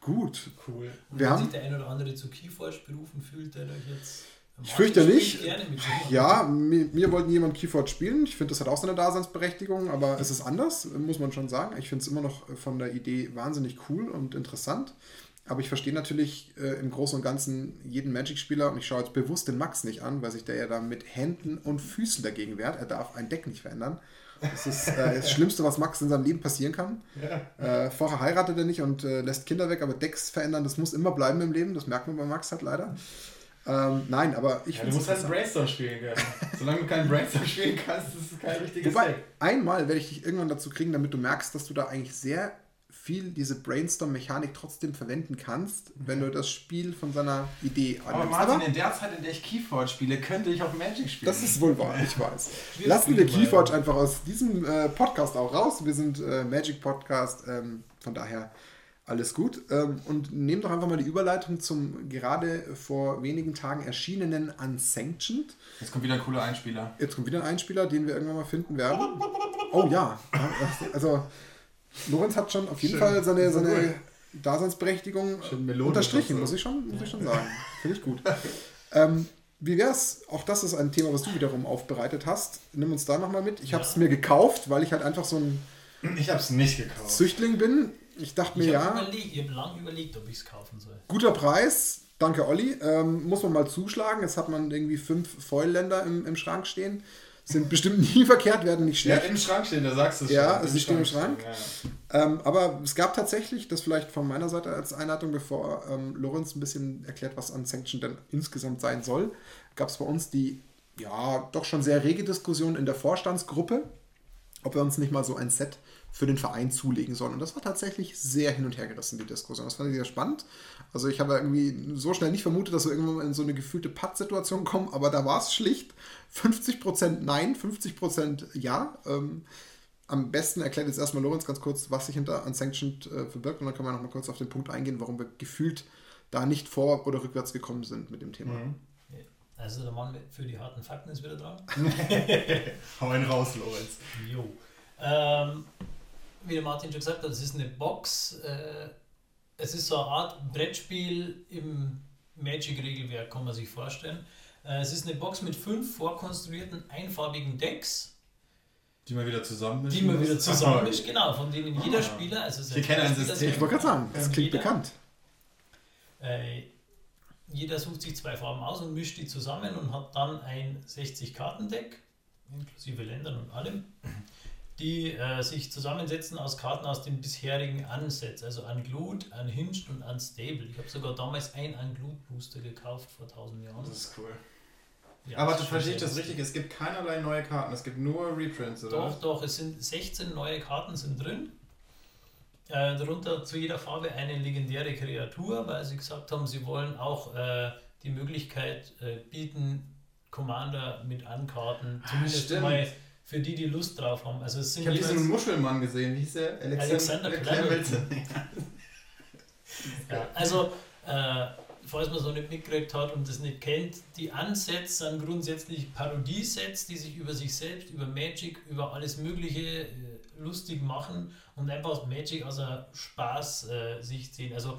Gut. Cool. Und Wir wenn haben- sich der ein oder andere zu Keyforge berufen fühlt, der euch jetzt. Ich fürchte nicht. Ja, mir, mir wollten jemand Keyforge spielen. Ich finde, das hat auch seine Daseinsberechtigung, aber es ist anders, muss man schon sagen. Ich finde es immer noch von der Idee wahnsinnig cool und interessant. Aber ich verstehe natürlich äh, im Großen und Ganzen jeden Magic-Spieler und ich schaue jetzt bewusst den Max nicht an, weil sich der ja da mit Händen und Füßen dagegen wehrt. Er darf ein Deck nicht verändern. Das ist äh, [LAUGHS] das Schlimmste, was Max in seinem Leben passieren kann. Äh, vorher heiratet er nicht und äh, lässt Kinder weg, aber Decks verändern, das muss immer bleiben im Leben. Das merkt man bei Max halt leider. Ähm, nein, aber ich Ja, du musst halt. Brainstorm spielen können. Solange du keinen Brainstorm spielen kannst, ist es kein richtiges Wobei, Deck. einmal werde ich dich irgendwann dazu kriegen, damit du merkst, dass du da eigentlich sehr viel diese Brainstorm-Mechanik trotzdem verwenden kannst, wenn du das Spiel von seiner Idee Aber annimmst. Martin, Aber in der Zeit, in der ich Keyforge spiele, könnte ich auch Magic spielen. das ist wohl wahr, ich weiß. [LAUGHS] Lassen wir. Keyforge einfach aus diesem äh, Podcast auch raus. Wir sind äh, Magic Podcast, ähm, von daher alles gut. Ähm, und nehmt doch einfach mal die Überleitung zum gerade vor wenigen Tagen erschienenen Unsanctioned. Jetzt kommt wieder ein cooler Einspieler. Jetzt kommt wieder ein Einspieler, den wir irgendwann mal finden werden. [LAUGHS] Oh ja, also Lorenz hat schon auf jeden Schön. Fall seine, seine. Daseinsberechtigung unterstrichen, muss ich schon, muss ich schon sagen. Finde ich gut. [LAUGHS] ähm, wie wär's? Auch das ist ein Thema, was du wiederum aufbereitet hast. Nimm uns da nochmal mit. Ich habe es mir gekauft, weil ich halt einfach so ein Ich habe es nicht gekauft. Züchtling bin. Ich dachte mir, Ich ja, habe überlegt, ich habe lange überlegt, ob ich es kaufen soll. guter Preis. Danke, Olli. Ähm, muss man mal zuschlagen. Jetzt hat man irgendwie fünf Foil-Länder im, im Schrank stehen. Sind bestimmt nie [LAUGHS] verkehrt, werden nicht Ja, schlecht. im Schrank stehen, da sagst du es Ja, schon. sie stehen im Schrank. stehen, ja. Ähm, aber es gab tatsächlich, das vielleicht von meiner Seite als Einleitung, bevor ähm, Lorenz ein bisschen erklärt, was Unsanctioned denn insgesamt sein soll, gab es bei uns die, ja, doch schon sehr rege Diskussion in der Vorstandsgruppe, ob wir uns nicht mal so ein Set für den Verein zulegen sollen. Und das war tatsächlich sehr hin und her gerissen, die Diskussion. Das fand ich sehr spannend. Also ich habe irgendwie so schnell nicht vermutet, dass wir irgendwann mal in so eine gefühlte Patt-Situation kommen, aber da war es schlicht 50% Nein, 50% Ja. Ähm, am besten erklärt jetzt erstmal Lorenz ganz kurz, was sich hinter Unsanctioned äh, verbirgt und dann können wir noch mal kurz auf den Punkt eingehen, warum wir gefühlt da nicht vor- oder rückwärts gekommen sind mit dem Thema. Mhm. Also der Mann für die harten Fakten ist wieder dran. [LAUGHS] [LAUGHS] Hau einen raus, Lorenz. Jo. Ähm, wie der Martin schon gesagt hat, es ist eine Box. Äh, es ist so eine Art Brettspiel im Magic-Regelwerk, kann man sich vorstellen. Äh, es ist eine Box mit fünf vorkonstruierten einfarbigen Decks, Die man wieder zusammen die man wieder zusammenmischt. Aha. Genau, von denen jeder Ah. Spieler, also es ist Ich kenne ein Spieler- System. Ich wollte gerade sagen, das Ähm, klingt jeder- bekannt. Äh, jeder sucht sich zwei Farben aus und mischt die zusammen und hat dann ein 60-Karten-Deck, inklusive Ländern und allem, die äh, sich zusammensetzen aus Karten aus den bisherigen Unsets, also Unglued, Unhinged und Unstable. Ich habe sogar damals ein Unglued-Booster gekauft vor 1000 Jahren. Das ist cool. Ja, Aber das du verstehst das richtig, es gibt keinerlei neue Karten, es gibt nur Reprints, oder? Doch, doch, es sind 16 neue Karten sind drin. Äh, darunter zu jeder Farbe eine legendäre Kreatur, weil sie gesagt haben, sie wollen auch äh, die Möglichkeit äh, bieten, Commander mit Ankarten, Ah, zumindest stimmt. mal für die, die Lust drauf haben. Also es sind Ich habe diesen Muschelmann gesehen, wie hieß der? Alexander Clemmelton. [LAUGHS] Ja, also, äh, falls man es noch nicht mitgekriegt hat und das nicht kennt, die Ansets sind grundsätzlich Parodiesets, die sich über sich selbst, über Magic, über alles Mögliche äh, lustig machen und einfach Magic aus einer Spaß-Sicht sehen. Also, äh,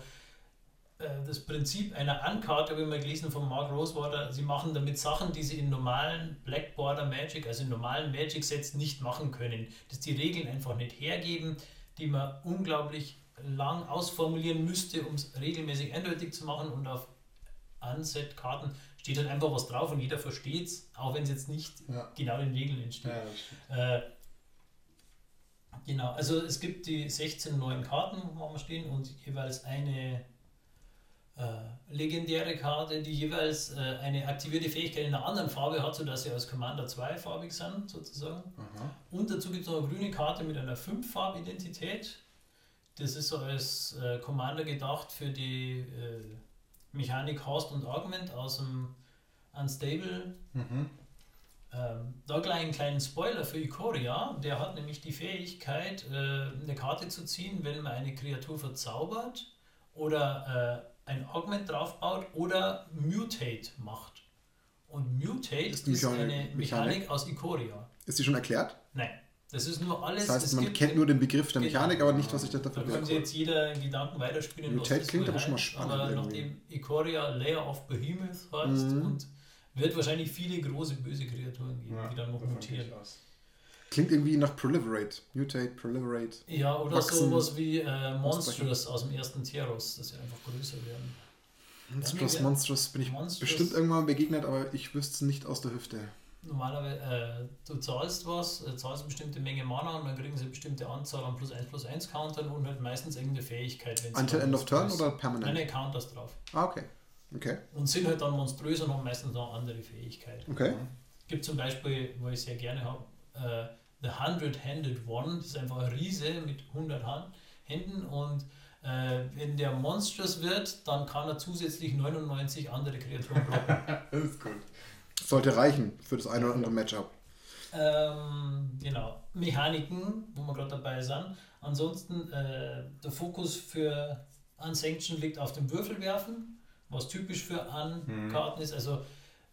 das Prinzip einer Ankarte habe ich mal gelesen von Mark Rosewater. Sie machen damit Sachen, die sie in normalen Black Border Magic, also in normalen Magic-Sets nicht machen können. Dass die Regeln einfach nicht hergeben, die man unglaublich lang ausformulieren müsste, um es regelmäßig eindeutig zu machen. Und auf Unset-Karten steht halt einfach was drauf und jeder versteht es, auch wenn es jetzt nicht Ja. genau in Regeln entsteht. Ja. Äh, genau, also es gibt die 16 neuen Karten, wo wir stehen, und jeweils eine äh, legendäre Karte, die jeweils äh, eine aktivierte Fähigkeit in einer anderen Farbe hat, sodass sie als Commander zweifarbig sind, sozusagen. Aha. Und dazu gibt es noch eine grüne Karte mit einer Fünffarb-Identität. Das ist so als äh, Commander gedacht für die äh, Mechanik Host und Augment aus dem Unstable. Mhm. Ähm, da gleich einen kleinen Spoiler für Ikoria. Der hat nämlich die Fähigkeit, äh, eine Karte zu ziehen, wenn man eine Kreatur verzaubert oder äh, ein Augment draufbaut oder Mutate macht. Und Mutate Ist ist, eine Mechanik, Mechanik? aus Ikoria. Ist die schon erklärt? Nein, das ist nur alles. Das heißt, man gibt kennt nur den Begriff der Genau. Mechanik, aber nicht, was sich da Da dafür kann sich jetzt jeder in Gedanken weiterspielen. was Mutate das klingt aber schon mal spannend Aber irgendwie. nachdem Ikoria Layer of Behemoth heißt Mhm. und wird wahrscheinlich viele große böse Kreaturen geben, Ja, die dann noch mutieren. ich aus. Klingt irgendwie nach Proliferate. Mutate, Proliferate. Ja, oder Wachsen, sowas wie äh. Monstrous aus dem ersten Tieros, dass sie einfach größer werden. Monstrous, Ja, Monstrous bin ich Monstrous- bestimmt irgendwann begegnet, aber ich wüsste es nicht aus der Hüfte. Normalerweise, äh, du zahlst was, äh, zahlst eine bestimmte Menge Mana und dann kriegen sie eine bestimmte Anzahl an plus 1 plus 1 Countern und halt meistens irgendeine Fähigkeit. Until End of Turn oder permanent? nein, Counters drauf. Ah, okay. Okay. Und sind halt dann monströs und haben meistens noch andere Fähigkeiten. Okay. gibt zum Beispiel, wo ich sehr gerne habe, äh, The Hundred-Handed One. Das ist einfach ein Riese mit 100 Hand, Händen und äh, wenn der monstrous wird, dann kann er zusätzlich 99 andere Kreaturen [LAUGHS] blocken. Das ist gut. Sollte reichen für das eine oder andere Matchup. ähm, genau. Mechaniken, wo wir gerade dabei sind. Ansonsten äh, der Fokus für Unsanctioned liegt auf dem Würfelwerfen, was typisch für An-Karten ist. Also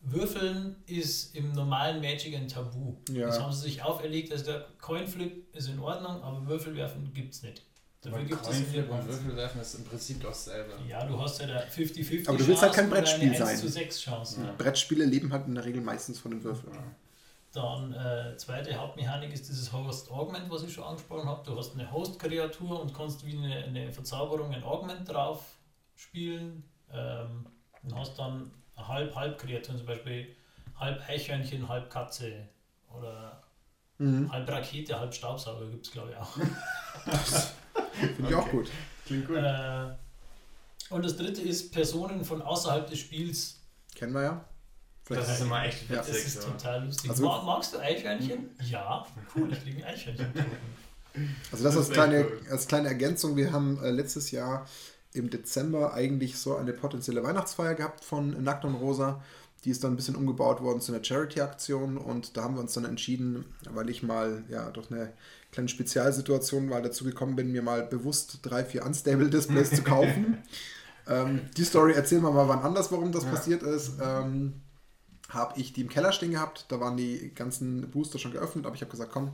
Würfeln ist im normalen Magic ein Tabu. Ja. Das haben sie sich auferlegt. Also der Coinflip ist in Ordnung, aber Würfelwerfen gibt es nicht. Dafür Aber gibt es Coinflip und Würfelwerfen ist im Prinzip dasselbe. Ja, du hast ja da 50-50 Aber du willst halt kein Brettspiel eine 1 sein. zu 6 Chancen. Ja. Brettspiele leben halt in der Regel meistens von den Würfeln. Dann äh, zweite Hauptmechanik ist dieses Host Augment, was ich schon angesprochen habe. Du hast eine Host-Kreatur und kannst wie eine, eine Verzauberung ein Augment drauf spielen. Ähm, und hast dann halb-halb-Kreaturen, zum Beispiel halb Eichhörnchen, halb Katze oder Mhm. halb Rakete, halb Staubsauger gibt es glaube ich auch. [LAUGHS] Finde ich auch Okay. gut. Klingt gut. Äh, und das dritte ist Personen von außerhalb des Spiels. Kennen wir ja. das ist immer echt Ja. Das witzig. ist total lustig. Also- Mag, magst du Eichhörnchen? Ja. Cool, ich kriege ein Eichhörnchen. Also das Das als ist kleine, cool. als kleine Ergänzung. Wir haben äh, letztes Jahr im Dezember eigentlich so eine potenzielle Weihnachtsfeier gehabt von Nackt und Rosa. Die ist dann ein bisschen umgebaut worden zu einer Charity-Aktion und da haben wir uns dann entschieden, weil ich mal ja durch eine kleine Spezialsituation mal dazu gekommen bin, mir mal bewusst drei, vier Unstable-Displays zu kaufen. [LAUGHS] Ähm, die Story erzählen wir mal wann anders, warum das Ja. passiert ist. Ähm, habe ich die im Keller stehen gehabt, da waren die ganzen Booster schon geöffnet, aber ich habe gesagt, komm,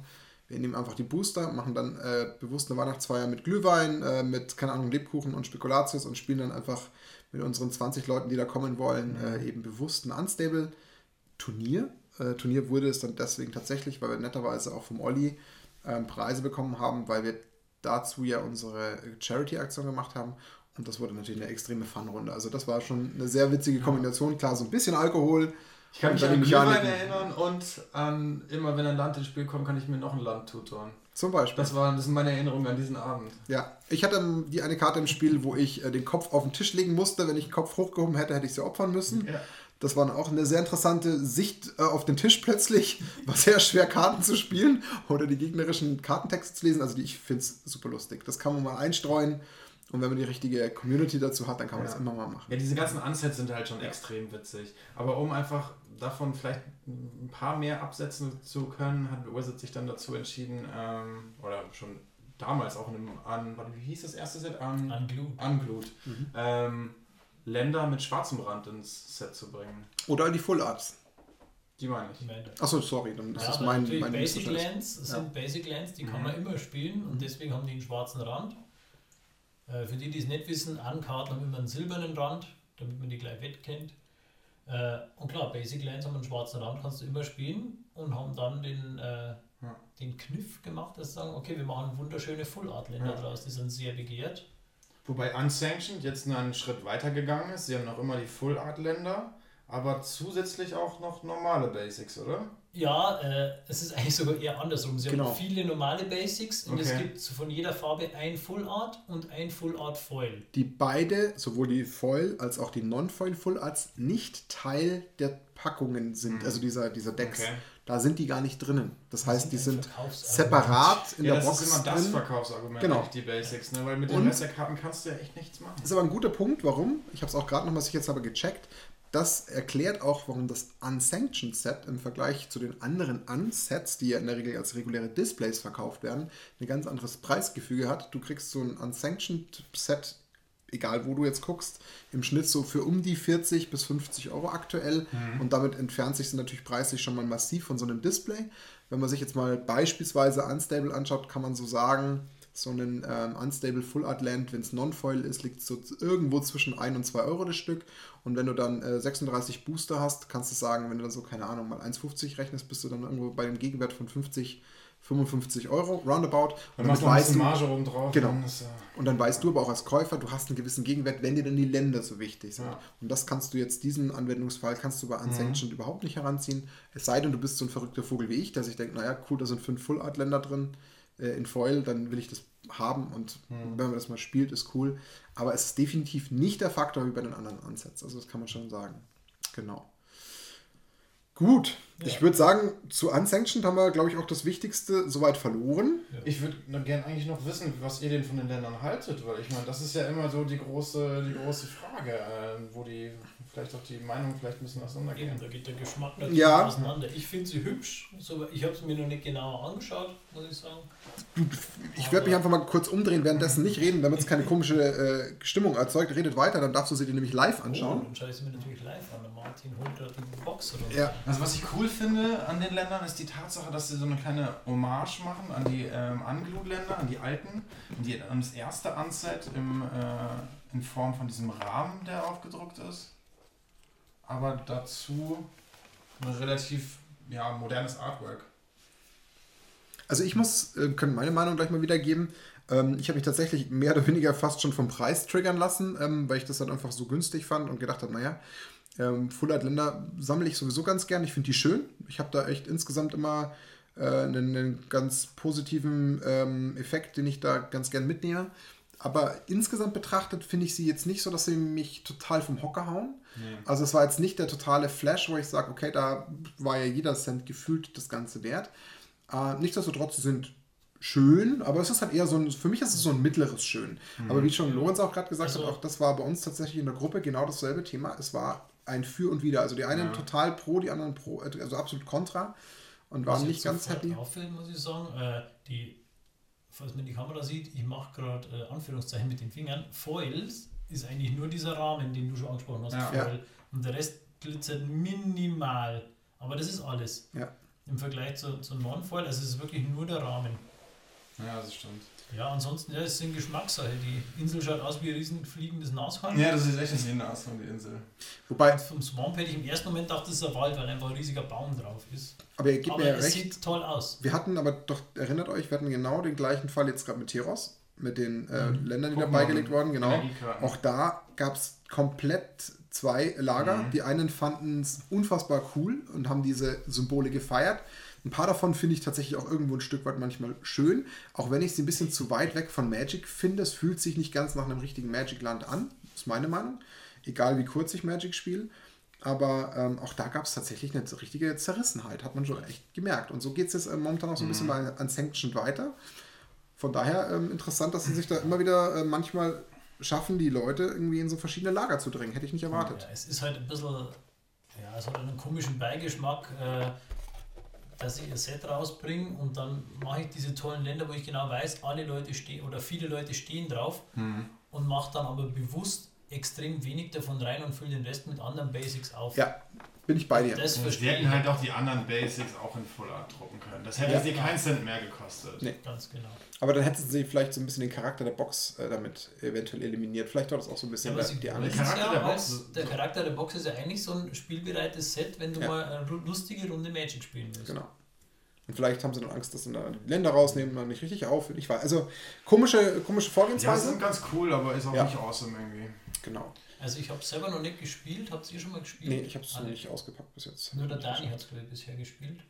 wir nehmen einfach die Booster, machen dann äh, bewusst eine Weihnachtsfeier mit Glühwein, äh, mit, keine Ahnung, Lebkuchen und Spekulatius und spielen dann einfach mit unseren 20 Leuten, die da kommen wollen, äh, eben bewusst ein Unstable-Turnier. Äh, Turnier wurde es dann deswegen tatsächlich, weil wir netterweise auch vom Olli ähm, Preise bekommen haben, weil wir dazu ja unsere Charity-Aktion gemacht haben. Und das wurde natürlich eine extreme Fun-Runde. Also das war schon eine sehr witzige Kombination. Klar, so ein bisschen Alkohol. Ich kann mich an Glühwein erinnern und an immer, wenn ein Land ins Spiel kommt, kann ich mir noch ein Land tutoren. Zum Beispiel. Das, war, das sind meine Erinnerungen an diesen Abend. Ja, ich hatte die eine Karte im Spiel, wo ich äh, den Kopf auf den Tisch legen musste. Wenn ich den Kopf hochgehoben hätte, hätte ich sie opfern müssen. Ja. Das war auch eine sehr interessante Sicht äh, auf den Tisch plötzlich. [LAUGHS] War sehr schwer, Karten zu spielen oder die gegnerischen Kartentexte zu lesen. Also die, ich finde es super lustig. Das kann man mal einstreuen. Und wenn man die richtige Community dazu hat, dann kann man Ja. das immer mal machen. Ja, diese ganzen Unsets sind halt schon extrem witzig. Aber um einfach davon vielleicht ein paar mehr absetzen zu können, hat Wizard sich dann dazu entschieden, ähm, oder schon damals auch in einem, an, warte, wie hieß das erste Set? An, An Glue. Unglued. Mhm. Ähm, Länder mit schwarzem Rand ins Set zu bringen. Oder die Full Arts. Die meine ich. Achso, sorry, dann ist Ja, das mein, mein Basic Missverständnis. Lands Ja. sind Basic Lands, die kann Mhm. man immer spielen und Mhm. deswegen haben die einen schwarzen Rand. Äh, für die, die es nicht wissen, Ankarten haben immer einen silbernen Rand, damit man die gleich wettkennt. Äh, und klar, Basic Lands haben einen schwarzen Rand, kannst du immer spielen und haben dann den, äh, Ja. den Kniff gemacht, dass sie sagen, okay, wir machen wunderschöne Full Art Länder Ja. draus, die sind sehr begehrt. Wobei Unsanctioned jetzt nur einen Schritt weiter gegangen ist. Sie haben noch immer die Full Art Länder, aber zusätzlich auch noch normale Basics, oder? Ja, äh, es ist eigentlich sogar eher andersrum. Sie Genau. haben viele normale Basics und es Okay. gibt von jeder Farbe ein Full Art und ein Full Art Foil. Die beide, sowohl die Foil als auch die Non-Foil Full Arts, nicht Teil der Packungen sind, also dieser, dieser Decks. Okay. Da sind die gar nicht drinnen. Das heißt, die ein sind separat in ja, der das Box ist immer das drin. Verkaufsargument, Genau. die Basics, ne? weil mit den Und- Rest der Karten kannst du ja echt nichts machen. ist aber ein guter Punkt, warum? Ich habe es auch gerade nochmal sich jetzt aber gecheckt. Das erklärt auch, warum das Unsanctioned Set im Vergleich zu den anderen Unsets, die ja in der Regel als reguläre Displays verkauft werden, ein ganz anderes Preisgefüge hat. Du kriegst so ein Unsanctioned Set, egal wo du jetzt guckst, im Schnitt so für um die 40 bis 50 Euro aktuell. Und damit entfernt sich natürlich preislich schon mal massiv von so einem Display. Wenn man sich jetzt mal beispielsweise Unstable anschaut, kann man so sagen, so einen ähm, Unstable Full Art Land, wenn es Non-Foil ist, liegt so irgendwo zwischen 1 und 2 Euro das Stück. Und wenn du dann äh, 36 Booster hast, kannst du sagen, wenn du dann so, keine Ahnung, mal 1,50 rechnest, bist du dann irgendwo bei dem Gegenwert von 50, 55 Euro, roundabout. Dann Und ein weißt du, Marge oben drauf. Genau. dann ist, äh, und dann weißt du aber auch als Käufer, du hast einen gewissen Gegenwert, wenn dir dann die Länder so wichtig sind. Ja. Und das kannst du jetzt, diesen Anwendungsfall kannst du bei Unsanctioned überhaupt nicht heranziehen. Es sei denn, du bist so ein verrückter Vogel wie ich, der sich denkt, naja, cool, da sind fünf Full-Art-Länder drin äh, in Foil, dann will ich das haben und wenn man das mal spielt, ist cool. Aber es ist definitiv nicht der Faktor wie bei den anderen Ansatz. Also das kann man schon sagen. Genau. Gut, ich Ja. würde sagen, zu Unsanctioned haben wir, glaube ich, auch das Wichtigste soweit verloren. Ich würde gerne eigentlich noch wissen, was ihr denn von den Ländern haltet, weil ich meine, das ist ja immer so die große, die große Frage, äh, wo die vielleicht auch die Meinung vielleicht ein bisschen auseinandergehen. Eben, da geht der Geschmack natürlich Ja. auseinander. Ich finde sie hübsch, so, ich habe sie mir noch nicht genauer angeschaut, muss ich sagen. Ich werde mich einfach mal kurz umdrehen, währenddessen nicht reden, damit es keine komische äh, Stimmung erzeugt. Redet weiter, dann darfst du sie dir nämlich live Oh, anschauen. dann schaue ich sie mir natürlich live an. Der Martin holt gerade die Box oder so. Ja. Also was ich cool finde an den Ländern ist die Tatsache, dass sie so eine kleine Hommage machen an die ähm, Unglued-Länder, an die alten, an, die, an das erste Unset im, äh, in Form von diesem Rahmen, der aufgedruckt ist. Aber dazu ein relativ ja, modernes Artwork. Also ich muss, äh, können meine Meinung gleich mal wiedergeben. Ähm, ich habe mich tatsächlich mehr oder weniger fast schon vom Preis triggern lassen, ähm, weil ich das dann einfach so günstig fand und gedacht habe, naja, ähm, Full Art Länder sammle ich sowieso ganz gern. Ich finde die schön. Ich habe da echt insgesamt immer äh, einen, einen ganz positiven Effekt, den ich da ganz gern mitnehme. Aber insgesamt betrachtet finde ich sie jetzt nicht so, dass sie mich total vom Hocker hauen. Also es war jetzt nicht der totale Flash, wo ich sage, okay, da war ja jeder Cent gefühlt das Ganze wert. Äh, nichtsdestotrotz, sind schön, aber es ist halt eher so ein, für mich ist es so ein mittleres Schön. Aber wie schon Lorenz auch gerade gesagt Also- hat, auch das war bei uns tatsächlich in der Gruppe genau dasselbe Thema. Es war ein Für und Wider. Also die einen Ja. total pro, die anderen pro, also absolut kontra und waren nicht ganz happy. Auffällt, muss ich sagen, äh, die, falls man die Kamera sieht, ich mache gerade äh, Anführungszeichen mit den Fingern. Foils ist eigentlich nur dieser Rahmen, den du schon angesprochen hast. Ja. Und der Rest glitzert minimal. Aber das ist alles. Ja. Im Vergleich zu, zu Non-Foil, also es ist wirklich nur der Rahmen. Ja, das stimmt. Ja, ansonsten, ja, es ist eine Geschmackssache. Die Insel schaut aus wie ein riesen fliegendes Nashorn. Ja, das ist echt ein von der Insel. Wobei, Vom Swamp hätte ich im ersten Moment gedacht, das ist ein Wald, weil einfach ein riesiger Baum drauf ist. aber ihr gebt Aber mir ja es recht. sieht toll aus. Wir hatten aber doch, erinnert euch, wir hatten genau den gleichen Fall jetzt gerade mit Teros, mit den äh, Mhm. Ländern, die Pokémon dabei gelegt wurden, genau. Auch da gab es komplett zwei Lager. Mhm. Die einen fanden es unfassbar cool und haben diese Symbole gefeiert. Ein paar davon finde ich tatsächlich auch irgendwo ein Stück weit manchmal schön, auch wenn ich sie ein bisschen zu weit weg von Magic finde. Es fühlt sich nicht ganz nach einem richtigen Magic-Land an, ist meine Meinung. Egal wie kurz ich Magic spiele. Aber ähm, auch da gab es tatsächlich eine richtige Zerrissenheit, hat man schon echt gemerkt. Und so geht es jetzt äh, momentan auch so ein bisschen bei Unsanctioned weiter. Von daher ähm, interessant, dass sie sich da immer wieder äh, manchmal schaffen, die Leute irgendwie in so verschiedene Lager zu drängen. Hätte ich nicht erwartet. Ja, es ist halt ein bisschen, ja, es hat einen komischen Beigeschmack, äh, dass ich ein Set rausbringe und dann mache ich diese tollen Länder, wo ich genau weiß, alle Leute stehen oder viele Leute stehen drauf Mhm. und mache dann aber bewusst extrem wenig davon rein und fülle den Rest mit anderen Basics auf. Ja, bin ich bei dir. Das Und verstehe wir ich hätten halt auch die anderen Basics auch in Full Art drucken können. Das hätte Ja. sie keinen Cent mehr gekostet. Nee. ganz genau. Aber dann hätten sie vielleicht so ein bisschen den Charakter der Box äh, damit eventuell eliminiert. Vielleicht war das auch so ein bisschen Ja, die andere. Charakter ja der Box der Charakter der Box ist ja eigentlich so ein spielbereites Set, wenn du Ja. mal eine lustige Runde Magic spielen willst. Genau. Und vielleicht haben sie dann Angst, dass sie da die Länder rausnehmen, man nicht richtig auf. Ich weiß. Also komische, komische Ja, Vorgehensweise. sind ganz cool, aber ist auch Ja. nicht awesome irgendwie. Genau. Also ich habe selber noch nicht gespielt. Habt ihr schon mal gespielt? Nee, ich habe es noch Alle? nicht ausgepackt bis jetzt. Nur der Dani hat es, bisher gespielt.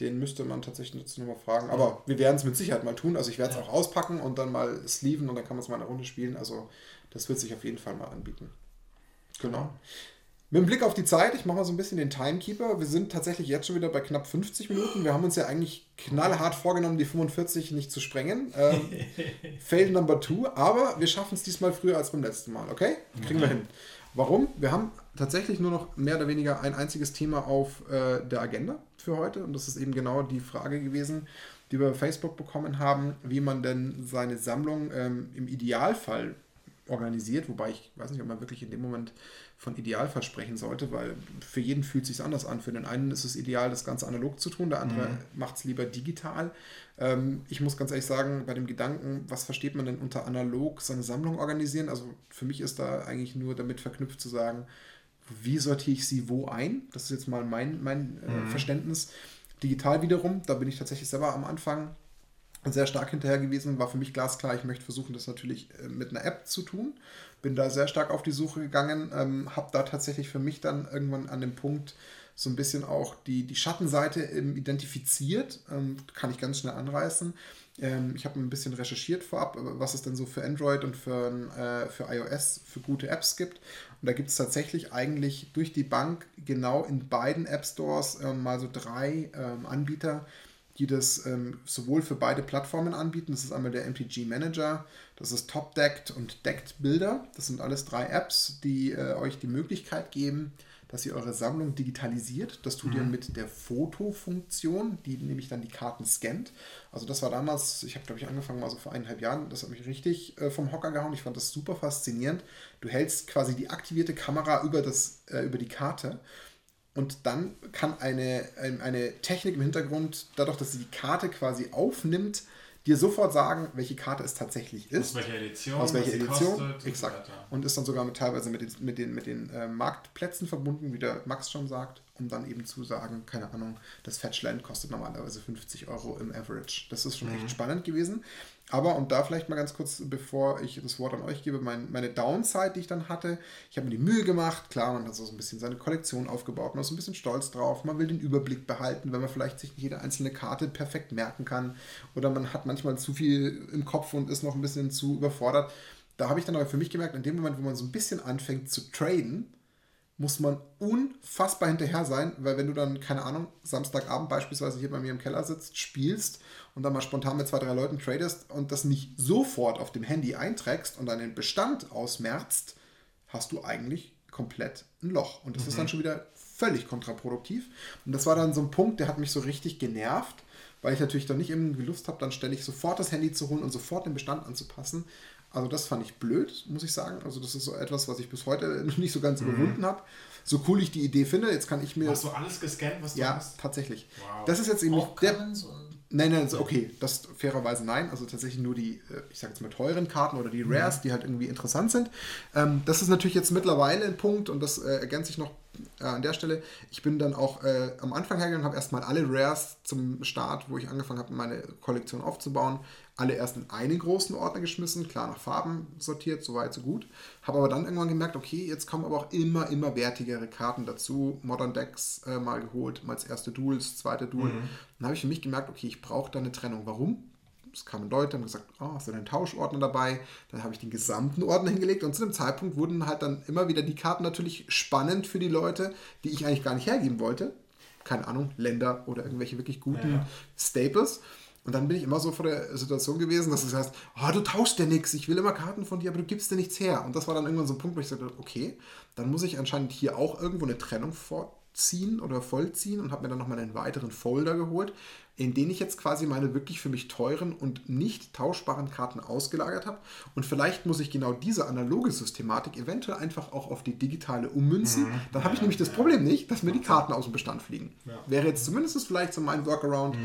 Den müsste man tatsächlich jetzt nochmal fragen. Aber wir werden es mit Sicherheit mal tun. Also ich werde es Ja. auch auspacken und dann mal sleeven und dann kann man es mal eine Runde spielen. Also das wird sich auf jeden Fall mal anbieten. Genau. Mit dem Blick auf die Zeit, ich mache mal so ein bisschen den Timekeeper. Wir sind tatsächlich jetzt schon wieder bei knapp 50 Minuten. Wir haben uns ja eigentlich knallhart vorgenommen, die 45 nicht zu sprengen. Ähm, [LAUGHS] Fail number two, aber wir schaffen es diesmal früher als beim letzten Mal, okay? Kriegen wir hin. Warum? Wir haben tatsächlich nur noch mehr oder weniger ein einziges Thema auf äh, der Agenda für heute und das ist eben genau die Frage gewesen, die wir bei Facebook bekommen haben, wie man denn seine Sammlung ähm, im Idealfall organisiert, wobei ich weiß nicht, ob man wirklich in dem Moment von Idealfall sprechen sollte, weil für jeden fühlt es sich anders an. Für den einen ist es ideal, das Ganze analog zu tun, der andere macht es lieber digital. Ähm, ich muss ganz ehrlich sagen, bei dem Gedanken, was versteht man denn unter analog seine Sammlung organisieren? Also für mich ist da eigentlich nur damit verknüpft zu sagen, wie sortiere ich sie wo ein? Das ist jetzt mal mein, mein äh, Verständnis. Digital wiederum, da bin ich tatsächlich selber am Anfang sehr stark hinterher gewesen, war für mich glasklar, ich möchte versuchen, das natürlich äh, mit einer App zu tun. Bin da sehr stark auf die Suche gegangen, ähm, habe da tatsächlich für mich dann irgendwann an dem Punkt so ein bisschen auch die, die Schattenseite ähm, identifiziert, ähm, kann ich ganz schnell anreißen. Ähm, ich habe ein bisschen recherchiert vorab, äh, was es denn so für Android und für, äh, für iOS für gute Apps gibt. Und da gibt es tatsächlich eigentlich durch die Bank genau in beiden App Stores ähm, mal so drei ähm, Anbieter, die das ähm, sowohl für beide Plattformen anbieten. Das ist einmal der MTG Manager, das ist TopDecked und Decked Builder. Das sind alles drei Apps, die äh, euch die Möglichkeit geben, dass ihr eure Sammlung digitalisiert. Das tut ihr mit der Fotofunktion, die nämlich dann die Karten scannt. Also das war damals, ich habe glaube ich angefangen mal so vor eineinhalb Jahren, das hat mich richtig äh, vom Hocker gehauen. Ich fand das super faszinierend. Du hältst quasi die aktivierte Kamera über, das, äh, über die Karte und dann kann eine, ein- eine Technik im Hintergrund, dadurch, dass sie die Karte quasi aufnimmt, dir sofort sagen, welche Karte es tatsächlich ist. Aus welcher Edition? Aus welcher Edition? kostet Exakt. Und ist dann sogar mit, teilweise mit den, mit den, mit den äh, Marktplätzen verbunden, wie der Max schon sagt, um dann eben zu sagen, keine Ahnung, das Fetchland kostet normalerweise 50 Euro im Average. Das ist schon Mhm. echt spannend gewesen. Aber, und da vielleicht mal ganz kurz, bevor ich das Wort an euch gebe, mein, meine Downside, die ich dann hatte, ich habe mir die Mühe gemacht, klar, man hat so ein bisschen seine Kollektion aufgebaut, man ist ein bisschen stolz drauf, man will den Überblick behalten, wenn man vielleicht sich nicht jede einzelne Karte perfekt merken kann oder man hat manchmal zu viel im Kopf und ist noch ein bisschen zu überfordert. Da habe ich dann aber für mich gemerkt, in dem Moment, wo man so ein bisschen anfängt zu traden, muss man unfassbar hinterher sein, weil wenn du dann, keine Ahnung, Samstagabend beispielsweise hier bei mir im Keller sitzt, spielst und dann mal spontan mit zwei, drei Leuten tradest und das nicht sofort auf dem Handy einträgst und dann den Bestand ausmerzt, hast du eigentlich komplett ein Loch. Und das ist dann schon wieder völlig kontraproduktiv. Und das war dann so ein Punkt, der hat mich so richtig genervt, weil ich natürlich dann nicht irgendwie Lust habe, dann ständig sofort das Handy zu holen und sofort den Bestand anzupassen. Also das fand ich blöd, muss ich sagen. Also das ist so etwas, was ich bis heute [LAUGHS] noch nicht so ganz überwunden habe. So cool ich die Idee finde, jetzt kann ich mir... Hast du alles gescannt, was du ja, hast? tatsächlich. Wow. Das ist jetzt eben Auch nicht der Nein, nein, so, okay, das fairerweise nein. Also tatsächlich nur die, äh, ich sage jetzt mal teuren Karten oder die Rares, die halt irgendwie interessant sind. Ähm, das ist natürlich jetzt mittlerweile ein Punkt und das äh, ergänze ich noch äh, an der Stelle. Ich bin dann auch äh, am Anfang hergegangen, habe erstmal alle Rares zum Start, wo ich angefangen habe, meine Kollektion aufzubauen, alle erst in einen großen Ordner geschmissen, klar nach Farben sortiert, so weit, so gut. Habe aber dann irgendwann gemerkt, okay, jetzt kommen aber auch immer, immer wertigere Karten dazu. Modern Decks äh, mal geholt, mal als erste Duels, zweite Duel. Dann habe ich für mich gemerkt, okay, ich brauche da eine Trennung. Warum? Es kamen Leute, haben gesagt, oh, hast du einen Tauschordner dabei? Dann habe ich den gesamten Ordner hingelegt und zu dem Zeitpunkt wurden halt dann immer wieder die Karten natürlich spannend für die Leute, die ich eigentlich gar nicht hergeben wollte. Keine Ahnung, Länder oder irgendwelche wirklich guten Ja. Staples. Und dann bin ich immer so vor der Situation gewesen, dass es heißt, oh, du tauschst ja nichts, ich will immer Karten von dir, aber du gibst dir nichts her. Und das war dann irgendwann so ein Punkt, wo ich sagte, okay, dann muss ich anscheinend hier auch irgendwo eine Trennung vorziehen oder vollziehen und habe mir dann nochmal einen weiteren Folder geholt, in den ich jetzt quasi meine wirklich für mich teuren und nicht tauschbaren Karten ausgelagert habe. Und vielleicht muss ich genau diese analoge Systematik eventuell einfach auch auf die digitale ummünzen. Dann habe ich nämlich das Problem nicht, dass mir die Karten aus dem Bestand fliegen. Wäre jetzt zumindest vielleicht so mein Workaround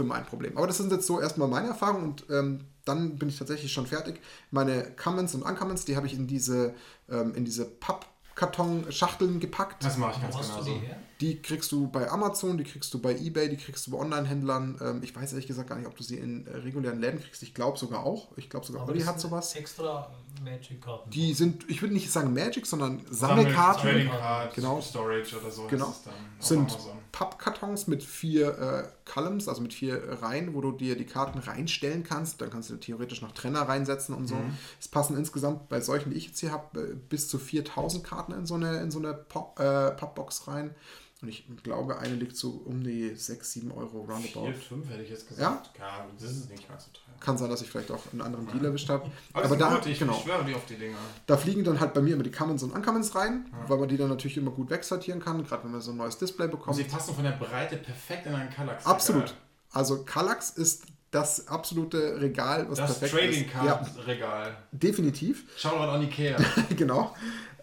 für mein Problem. Aber das sind jetzt so erstmal meine Erfahrungen und ähm, dann bin ich tatsächlich schon fertig. Meine Commons und Uncommons, die habe ich in diese, ähm, in diese Pappkarton-Schachteln gepackt. Das mache ich ganz genau so. die her? Die kriegst du bei Amazon, die kriegst du bei Ebay, die kriegst du bei Online-Händlern. Ähm, ich weiß ehrlich gesagt gar nicht, ob du sie in äh, regulären Läden kriegst. Ich glaube sogar auch. Ich glaube sogar Aber Olli hat sowas. Extra Magic-Karten. Die sind, ich würde nicht sagen Magic, sondern Sammelkarten. Trading Card, Genau. Storage oder so. Genau. heißt es dann auf Sind Amazon. Pappkartons mit vier äh, Columns, also mit vier Reihen, wo du dir die Karten reinstellen kannst. Dann kannst du theoretisch noch Trenner reinsetzen und so. Mhm. Es passen insgesamt bei solchen, die ich jetzt hier habe, bis zu 4000 Karten in so eine, in so eine Pop, äh, Pappbox rein. Und ich glaube, eine liegt so um die 6, 7 Euro roundabout. 4, 5 hätte ich jetzt gesagt. Ja? das ist nicht ganz so teuer. Kann sein, dass ich vielleicht auch einen anderen Deal erwischt habe. Aber, Aber da, gut, ich, genau. ich schwöre die auf die Dinger. Da fliegen dann halt bei mir immer die Commons und Uncommons rein, Ja. weil man die dann natürlich immer gut wegsortieren kann, gerade wenn man so ein neues Display Und bekommt. sie passen von der Breite perfekt in einen Kallax. Absolut. Also Kallax ist das absolute Regal, was Das perfekt Trading ist. Card Ja, Regal. definitiv. Shoutout an Ikea. [LAUGHS] genau.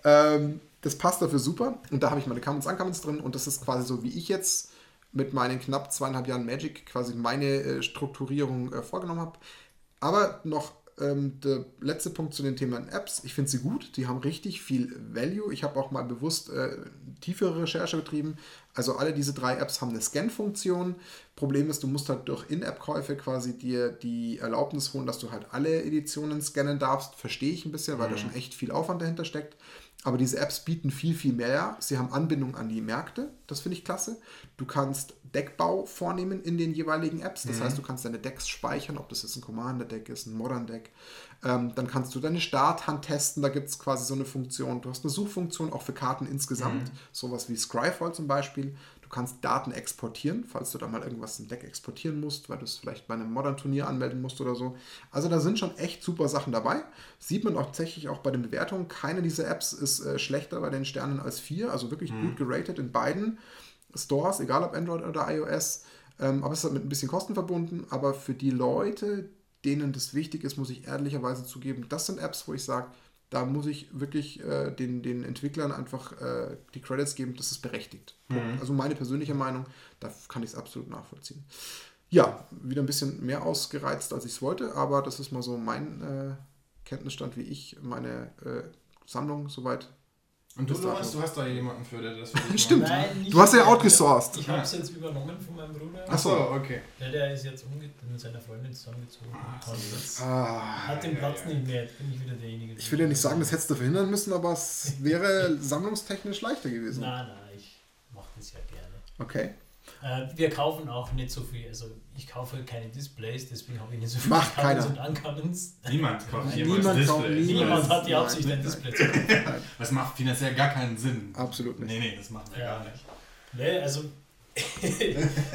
Ähm, das passt dafür super. Und da habe ich meine Commons, Uncommons drin. Und das ist quasi so, wie ich jetzt mit meinen knapp zweieinhalb Jahren Magic quasi meine äh, Strukturierung äh, vorgenommen habe. Aber noch ähm, der letzte Punkt zu den Themen Apps. Ich finde sie gut. Die haben richtig viel Value. Ich habe auch mal bewusst äh, tiefere Recherche betrieben. Also alle diese drei Apps haben eine Scan-Funktion. Problem ist, du musst halt durch In-App-Käufe quasi dir die Erlaubnis holen, dass du halt alle Editionen scannen darfst. Verstehe ich ein bisschen, weil da schon echt viel Aufwand dahinter steckt. Aber diese Apps bieten viel, viel mehr. Sie haben Anbindung an die Märkte. Das finde ich klasse. Du kannst Deckbau vornehmen in den jeweiligen Apps. Das heißt, du kannst deine Decks speichern, ob das jetzt ein Commander-Deck ist, ein Modern-Deck. Ähm, dann kannst du deine Starthand testen. Da gibt es quasi so eine Funktion. Du hast eine Suchfunktion auch für Karten insgesamt. Sowas wie Scryfall zum Beispiel. Du kannst Daten exportieren, falls du da mal irgendwas im Deck exportieren musst, weil du es vielleicht bei einem Modern-Turnier anmelden musst oder so. Also da sind schon echt super Sachen dabei. Sieht man auch tatsächlich auch bei den Bewertungen. Keine dieser Apps ist äh, schlechter bei den Sternen als vier. Also wirklich gut geratet in beiden Stores, egal ob Android oder iOS. Ähm, aber es ist halt mit ein bisschen Kosten verbunden. Aber für die Leute, denen das wichtig ist, muss ich ehrlicherweise zugeben, das sind Apps, wo ich sage, da muss ich wirklich äh, den, den Entwicklern einfach äh, die Credits geben, das ist berechtigt. Punkt. Also meine persönliche Meinung, da kann ich es absolut nachvollziehen. Ja, wieder ein bisschen mehr ausgereizt, als ich es wollte, aber das ist mal so mein äh, Kenntnisstand, wie ich meine äh, Sammlung soweit. Und du, dato. du hast da jemanden für, der das für dich [LAUGHS] Stimmt. macht. Nein, nicht Du hast ja outgesourced. Ich habe es jetzt übernommen von meinem Bruder. Ach so, okay. Ja, der ist jetzt mit seiner Freundin zusammengezogen. und hat, jetzt, Ah, hat den ja, Platz ja. nicht mehr. Jetzt bin ich wieder derjenige. der- ich will ja nicht sagen, das hättest du verhindern müssen, aber es [LAUGHS] wäre sammlungstechnisch leichter gewesen. Nein, nein, ich mache das ja gerne. Okay. Äh, wir kaufen auch nicht so viel. Also ich kaufe keine Displays, deswegen habe ich nicht so viele Macht keiner. und Uncommons. Niemand kauft jemals niemand Displays. niemand- Niemand hat die Absicht, ein. Display zu kaufen. [LAUGHS] Das macht finanziell gar keinen Sinn. Absolut nicht. Nee, nee, das machen wir Ja. gar nicht. Nee, also [LAUGHS]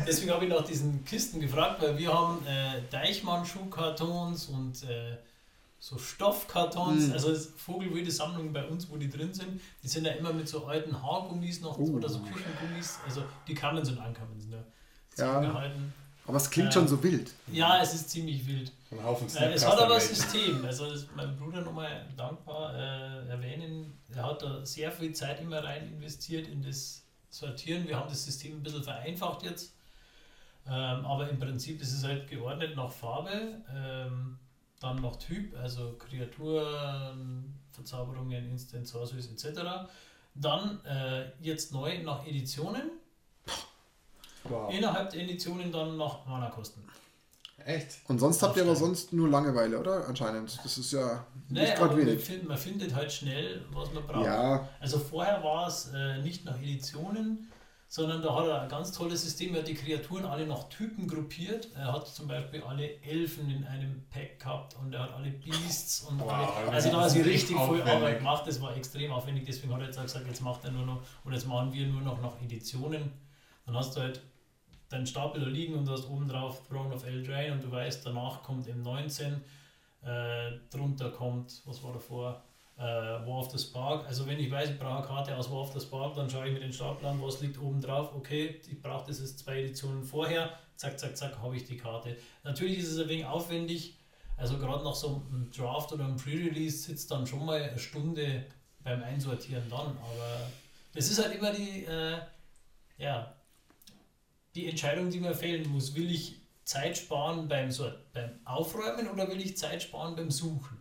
deswegen habe ich nach diesen Kisten gefragt, weil wir haben äh, Deichmann-Schuhkartons und äh, so Stoffkartons, Mhm. also es ist vogelwilde Sammlungen bei uns, wo die drin sind. Die sind ja immer mit so alten Haargummis noch Oh. oder so Küchengummis, also die Commons und Uncommons. Ne? Ja. Zusammengehalten. Aber es klingt Ja. schon so wild. Ja, es ist ziemlich wild. Ein Haufen Äh, es hat aber ein. System. Also das ist mein Bruder nochmal dankbar äh, erwähnen. Er hat da sehr viel Zeit immer rein investiert in das Sortieren. Wir haben das System ein bisschen vereinfacht jetzt. Ähm, aber im Prinzip ist es halt geordnet nach Farbe, ähm, dann nach Typ, also Kreaturen, Verzauberungen, Instant Sorceries etc. Dann äh, jetzt neu nach Editionen. Wow. Innerhalb der Editionen dann nach Mana-Kosten. Echt? Und sonst habt ihr aber sonst nur Langeweile, oder? Anscheinend. Das ist ja Nee, nicht aber gerade man, wenig. find, man findet halt schnell, was man braucht. Ja, Also vorher war es äh, nicht nach Editionen, sondern da hat er ein ganz tolles System. Er hat die Kreaturen alle nach Typen gruppiert. Er hat zum Beispiel alle Elfen in einem Pack gehabt und er hat alle Beasts und Wow, alle, also da ist hat sie richtig aufwendig. Arbeit gemacht. Das war extrem aufwendig. Deswegen hat er jetzt auch gesagt, jetzt macht er nur noch und jetzt machen wir nur noch nach Editionen. Dann hast du halt deinen Stapel da liegen und du hast oben drauf Throne of Eldraine und du weißt, danach kommt M19, äh, drunter kommt, was war davor? Äh, War of the Spark. Also wenn ich weiß, ich brauche eine Karte aus War of the Spark, dann schaue ich mir den Stapel an, was liegt oben drauf. Okay, ich brauche das jetzt zwei Editionen vorher. Zack, zack, zack, habe ich die Karte. Natürlich ist es ein wenig aufwendig. Also gerade nach so einem Draft oder einem Pre-Release sitzt dann schon mal eine Stunde beim Einsortieren dann. Aber es ist halt immer die, äh, ja, die Entscheidung, die man fällen muss. Will ich Zeit sparen beim, Sort beim Aufräumen oder will ich Zeit sparen beim Suchen?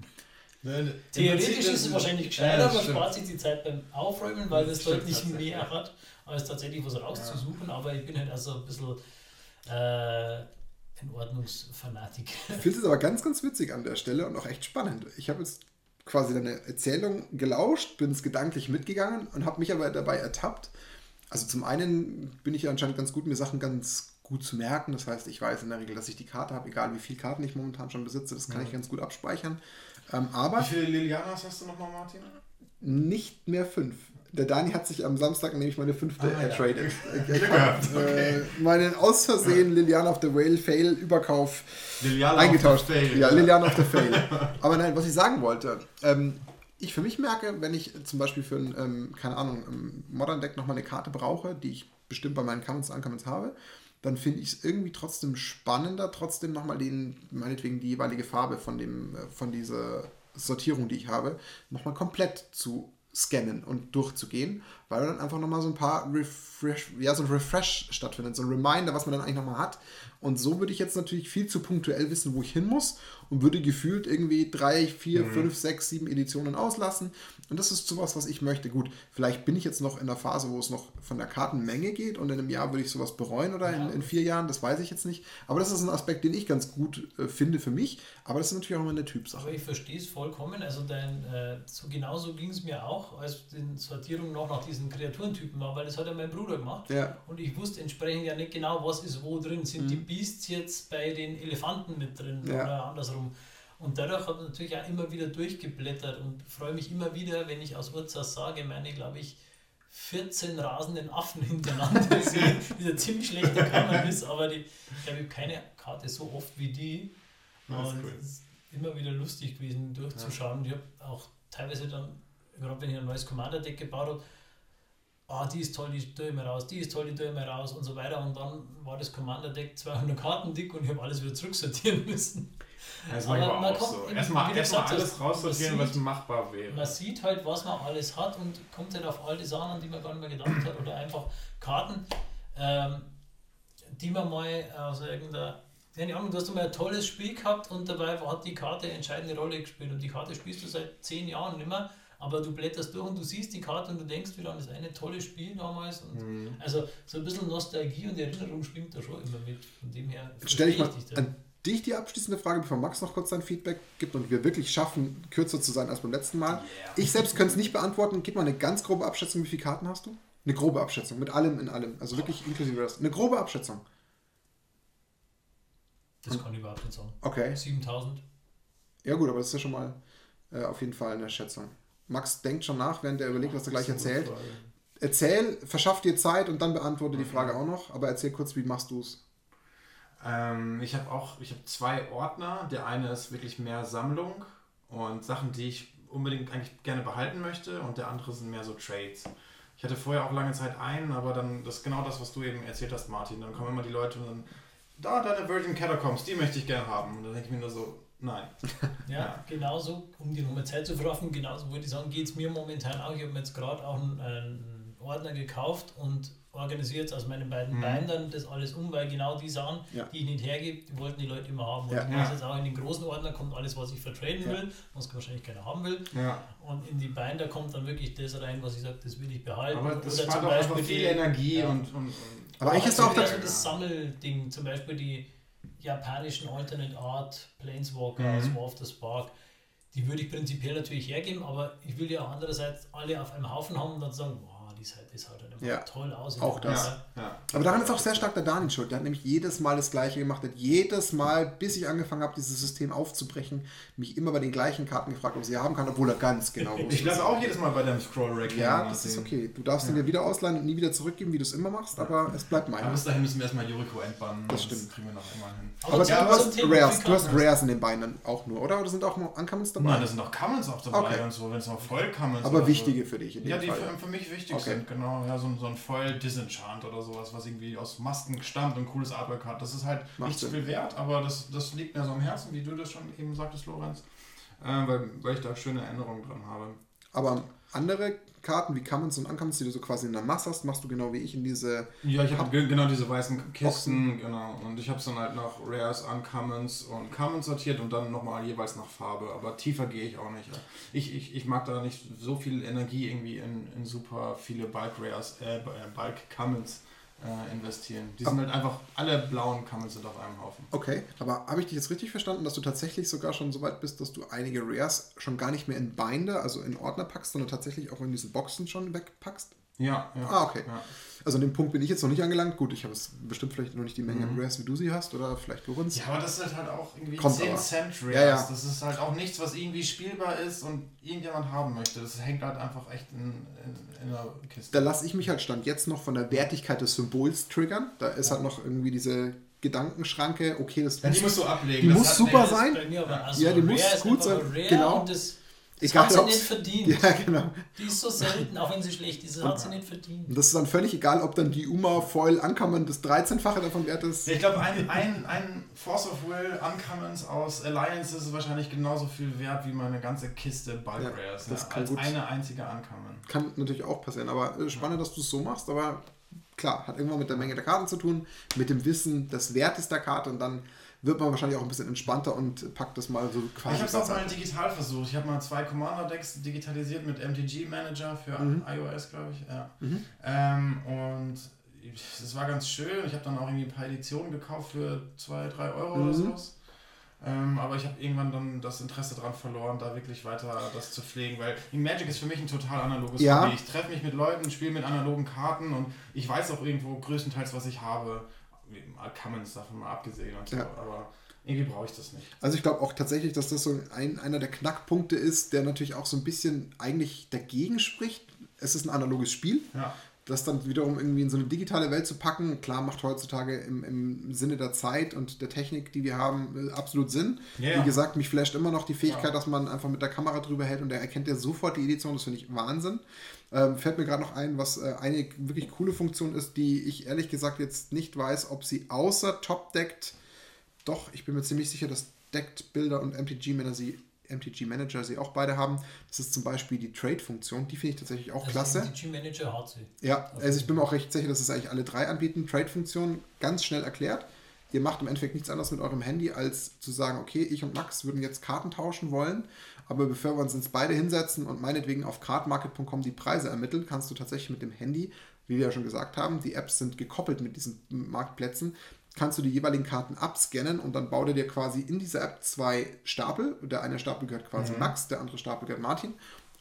Ne, Theoretisch ist es wahrscheinlich Ja, gescheiter, das aber stimmt. spart sich die Zeit beim Aufräumen, weil Das es stimmt deutlich mehr hat, als tatsächlich was rauszusuchen. Aber ich bin halt also ein bisschen äh, ein Ordnungsfanatiker. Ich finde es aber ganz, ganz witzig an der Stelle und auch echt spannend. Ich habe jetzt quasi deine Erzählung gelauscht, bin es gedanklich mitgegangen und habe mich aber dabei ertappt. Also zum einen bin ich ja anscheinend ganz gut, mir Sachen ganz gut zu merken. Das heißt, ich weiß in der Regel, dass ich die Karte habe, egal wie viele Karten ich momentan schon besitze. Das kann ich ganz gut abspeichern. Ähm, aber Wie viele Lilianas hast du nochmal, Martin? nicht mehr fünf. Der Dani hat sich am Samstag nämlich meine fünfte Ah, ja. ertradet. [LAUGHS] Glück Er gehabt, hat äh, meinen aus Versehen Liliana of the Whale Fail Überkauf Liliana eingetauscht. Fail, ja, ja. Liliana of the Fail. Aber nein, was ich sagen wollte, ähm, ich für mich merke, wenn ich zum Beispiel für ein, ähm, keine Ahnung, ein Modern Deck nochmal eine Karte brauche, die ich bestimmt bei meinen Commons und Uncommons habe, dann finde ich es irgendwie trotzdem spannender, trotzdem nochmal den, meinetwegen die jeweilige Farbe von dem, äh, von dieser Sortierung, die ich habe, nochmal komplett zu scannen und durchzugehen, weil dann einfach nochmal so ein paar Refresh, ja, so ein Refresh stattfindet, so ein Reminder, was man dann eigentlich nochmal hat. Und so würde ich jetzt natürlich viel zu punktuell wissen, wo ich hin muss und würde gefühlt irgendwie drei, vier, fünf, sechs, sieben Editionen auslassen. Und das ist sowas, was ich möchte. Gut, vielleicht bin ich jetzt noch in der Phase, wo es noch von der Kartenmenge geht und in einem Jahr würde ich sowas bereuen oder in, in vier Jahren, das weiß ich jetzt nicht. Aber das ist ein Aspekt, den ich ganz gut äh, finde für mich. Aber das ist natürlich auch immer eine Typsache. Aber ich verstehe es vollkommen. Also dein, äh, so genauso ging es mir auch, als die Sortierung noch nach diesen Kreaturentypen war, weil das hat ja mein Bruder gemacht. Ja. Und ich wusste entsprechend ja nicht genau, was ist wo drin. Sind die Beasts jetzt bei den Elefanten mit drin Ja. oder andersrum? Und dadurch habe ich natürlich auch immer wieder durchgeblättert und freue mich immer wieder, wenn ich aus Urzas sage, meine, glaube ich, 14 rasenden Affen hintereinander [LAUGHS] sehe, die ein ziemlich schlechter Kammer ist, aber die, ich habe keine Karte so oft wie die. Das ist Und cool. es ist immer wieder lustig gewesen, durchzuschauen. Ich habe auch teilweise dann, gerade wenn ich ein neues Commander-Deck gebaut habe, ah, die ist toll, die tue ich mir raus, die ist toll, die tue ich mir raus und so weiter. Und dann war das Commander-Deck 200 Karten dick und ich habe alles wieder zurücksortieren [LAUGHS] müssen. Das ich aber man kommt so. eben, Erstmal erstmal alles raussortieren, man was sieht- machbar wäre. Man sieht halt, was man alles hat und kommt halt auf all die Sachen, an die man gar nicht mehr gedacht hat. Oder einfach Karten, ähm, die man mal aus irgendeiner. Keine Ahnung, du hast mal ein tolles Spiel gehabt und dabei hat die Karte eine entscheidende Rolle gespielt. Und die Karte spielst du seit zehn Jahren nicht mehr, aber du blätterst durch und du siehst die Karte und du denkst wieder an das eine tolle Spiel damals. Mhm. Also so ein bisschen Nostalgie und Erinnerung schwingt da schon immer mit. Von dem her stelle ich mal dich an dich die abschließende Frage, bevor Max noch kurz sein Feedback gibt und wir wirklich schaffen, kürzer zu sein als beim letzten Mal. Ich selbst könnte es nicht beantworten. Gib mal eine ganz grobe Abschätzung, wie viele Karten hast du? Eine grobe Abschätzung, mit allem in allem. Also wirklich inklusive das. Eine grobe Abschätzung. Das kann ich überhaupt nicht sagen. Okay. 7000. Ja gut, aber das ist ja schon mal äh, auf jeden Fall eine Schätzung. Max denkt schon nach, während er überlegt, was er gleich erzählt. Erzähl, verschaff dir Zeit und dann beantworte die Frage auch noch. Aber erzähl kurz, wie machst du es? Ähm, ich habe auch, ich habe zwei Ordner. Der eine ist wirklich mehr Sammlung und Sachen, die ich unbedingt eigentlich gerne behalten möchte und der andere sind mehr so Trades. Ich hatte vorher auch lange Zeit einen, aber dann, das ist genau das, was du eben erzählt hast, Martin. Dann kommen immer die Leute und dann, da, deine Virgin Catacombs, die möchte ich gerne haben. Und dann denke ich mir nur so, nein. Ja, Ja. genauso, um die nochmal Zeit zu verraffen, genauso würde ich sagen, geht es mir momentan auch. Ich habe mir jetzt gerade auch einen, einen Ordner gekauft und organisiere jetzt aus meinen beiden Mhm. Bindern das alles um, weil genau die Sachen, Ja. die ich nicht hergebe, die wollten die Leute immer haben. Und Ja. ich mache jetzt auch in den großen Ordner kommt alles, was ich vertraden will, was wahrscheinlich keiner haben will. Und in die Binder kommt dann wirklich das rein, was ich sage, das will ich behalten. Aber das Oder war zum doch einfach Beispiel viel die- Energie und, und, und. Aber eigentlich ist auch wieder so das Sammelding, zum Beispiel die japanischen Alternate Art Planeswalker Mhm. aus War of the Spark. Die würde ich prinzipiell natürlich hergeben, aber ich will ja auch andererseits alle auf einem Haufen haben und dann sagen, wow, die Seite ist halt Ja, toll aus. auch das. Ja. Ja. Aber daran ist auch sehr stark der Daniel schuld. Der hat nämlich jedes Mal das Gleiche gemacht. Hat jedes Mal, bis ich angefangen habe, dieses System aufzubrechen, mich immer bei den gleichen Karten gefragt, ob ich sie haben kann, obwohl er ganz genau wusste. Ich bleibe auch jedes Mal bei deinem Scroll-Rack. Ja, das ist okay. Du darfst ihn dir wieder ausleihen und nie wieder zurückgeben, wie du es immer machst, aber es bleibt Aber meiner. bis dahin müssen wir erstmal Juriko entbannen. Das stimmt. kriegen wir noch immer hin. Aber zum- du hast Rares, du hast. Rares in den Beinen auch nur, oder? Oder sind auch noch Uncommons dabei? Nein, da sind auch Commons auch dabei Okay. und so, wenn es noch Voll-Commons aber oder wichtige für dich in So. dem Ja, die Fall. für, für mich wichtig Okay. sind, genau. Ja, so, ein- so ein Voll-Disenchant oder sowas, was irgendwie aus Masken stammt und cooles Artwork hat. Das ist halt Macht nicht so viel wert, aber das, das liegt mir so am Herzen, wie du das schon eben sagtest, Lorenz. Äh, weil, weil ich da schöne Erinnerungen dran habe. Aber andere Karten wie Commons und Uncommons, die du so quasi in der Masse hast, machst du genau wie ich in diese. Ja, ich habe genau diese weißen Kisten, genau. Und ich habe es dann halt nach Rares, Uncommons und Commons sortiert und dann nochmal jeweils nach Farbe. Aber tiefer gehe ich auch nicht. Ich, ich, ich mag da nicht so viel Energie irgendwie in, in super viele Bulk Rares, äh, Bulk Commons äh, investieren. Die sind halt einfach, alle blauen Kammern sind auf einem Haufen. Okay, aber habe ich dich jetzt richtig verstanden, dass du tatsächlich sogar schon so weit bist, dass du einige Rares schon gar nicht mehr in Binder, also in Ordner packst, sondern tatsächlich auch in diese Boxen schon wegpackst? Ja, ja. Ah, okay. Ja. Also an dem Punkt bin ich jetzt noch nicht angelangt. Gut, ich habe es bestimmt vielleicht noch nicht die Menge mhm. Rares, wie du sie hast, oder vielleicht Lorenz. Ja, aber das ist halt auch irgendwie Kommt 10 aber. Cent Rares. Ja, ja. Das ist halt auch nichts, was irgendwie spielbar ist und irgendjemand haben möchte. Das hängt halt einfach echt in, in, in der Kiste. Da lasse ich mich halt Stand jetzt noch von der Wertigkeit des Symbols triggern. Da ist halt noch irgendwie diese Gedankenschranke, okay, das ja, die musst du ablegen. Die das muss super sein. Also ja, die muss gut sein. Genau. Das egal, hat sie nicht verdient. [LAUGHS] Ja, genau. Die ist so selten, auch wenn sie schlecht ist, hat sie nicht verdient. Und das ist dann völlig egal, ob dann die Uma Foil Uncommon das 13-fache davon wert ist. Ich glaube, ein, ein, ein Force of Will Uncommons aus Alliance ist wahrscheinlich genauso viel wert wie meine ganze Kiste Bulk ja, Rares. Das ja, kann als gut. eine einzige Uncommon. Kann natürlich auch passieren, aber äh, spannend, ja. dass du es so machst, aber klar, hat irgendwann mit der Menge der Karten zu tun, mit dem Wissen des Wertes der Karte und dann wird man wahrscheinlich auch ein bisschen entspannter und packt das mal so quasi. Ich habe es auch mal digital versucht. Ich habe mal zwei Commander-Decks digitalisiert mit MTG Manager für mhm. iOS, glaube ich. Ja. Mhm. Ähm, und es war ganz schön. Ich habe dann auch irgendwie ein paar Editionen gekauft für 2, 3 Euro mhm. oder so. Ähm, aber ich habe irgendwann dann das Interesse daran verloren, da wirklich weiter das zu pflegen, weil Magic ist für mich ein total analoges ja. Hobby. Ich treffe mich mit Leuten, spiele mit analogen Karten und ich weiß auch irgendwo größtenteils, was ich habe kann man es davon mal abgesehen und so, ja. aber irgendwie brauche ich das nicht. Also ich glaube auch tatsächlich, dass das so ein, einer der Knackpunkte ist, der natürlich auch so ein bisschen eigentlich dagegen spricht. Es ist ein analoges Spiel. Ja. Das dann wiederum irgendwie in so eine digitale Welt zu packen, klar, macht heutzutage im, im Sinne der Zeit und der Technik, die wir haben, äh, absolut Sinn. Yeah. Wie gesagt, mich flasht immer noch die Fähigkeit, ja. dass man einfach mit der Kamera drüber hält und der erkennt ja sofort die Edition. Das finde ich Wahnsinn. Ähm, fällt mir gerade noch ein, was äh, eine wirklich coole Funktion ist, die ich ehrlich gesagt jetzt nicht weiß, ob sie außer Top deckt. Doch, ich bin mir ziemlich sicher, dass Decked Builder und MTG Manager sie, MTG Manager sie auch beide haben. Das ist zum Beispiel die Trade-Funktion. Die finde ich tatsächlich auch also klasse. MTG Manager hat sie. Ja, also ich bin mir auch recht sicher, dass es eigentlich alle drei anbieten. Trade-Funktion ganz schnell erklärt. Ihr macht im Endeffekt nichts anderes mit eurem Handy, als zu sagen, okay, ich und Max würden jetzt Karten tauschen wollen aber bevor wir uns ins beide hinsetzen und meinetwegen auf cardmarket.com die Preise ermitteln, kannst du tatsächlich mit dem Handy, wie wir ja schon gesagt haben, die Apps sind gekoppelt mit diesen Marktplätzen, kannst du die jeweiligen Karten abscannen und dann baut er dir quasi in dieser App zwei Stapel. Der eine Stapel gehört quasi mhm. Max, der andere Stapel gehört Martin.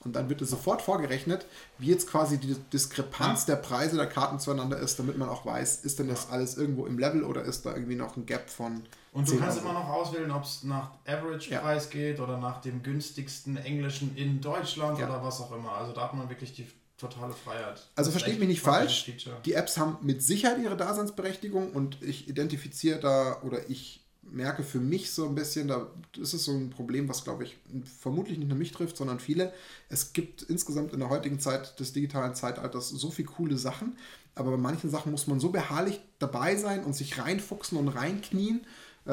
Und dann wird es sofort vorgerechnet, wie jetzt quasi die Diskrepanz ja. der Preise der Karten zueinander ist, damit man auch weiß, ist denn das alles irgendwo im Level oder ist da irgendwie noch ein Gap von. Und du kannst Euro. immer noch auswählen, ob es nach Average-Preis ja. geht oder nach dem günstigsten Englischen in Deutschland ja. oder was auch immer. Also da hat man wirklich die totale Freiheit. Also versteht mich nicht falsch. Die Apps haben mit Sicherheit ihre Daseinsberechtigung und ich identifiziere da oder ich merke für mich so ein bisschen, da ist es so ein Problem, was glaube ich vermutlich nicht nur mich trifft, sondern viele. Es gibt insgesamt in der heutigen Zeit des digitalen Zeitalters so viele coole Sachen, aber bei manchen Sachen muss man so beharrlich dabei sein und sich reinfuchsen und reinknien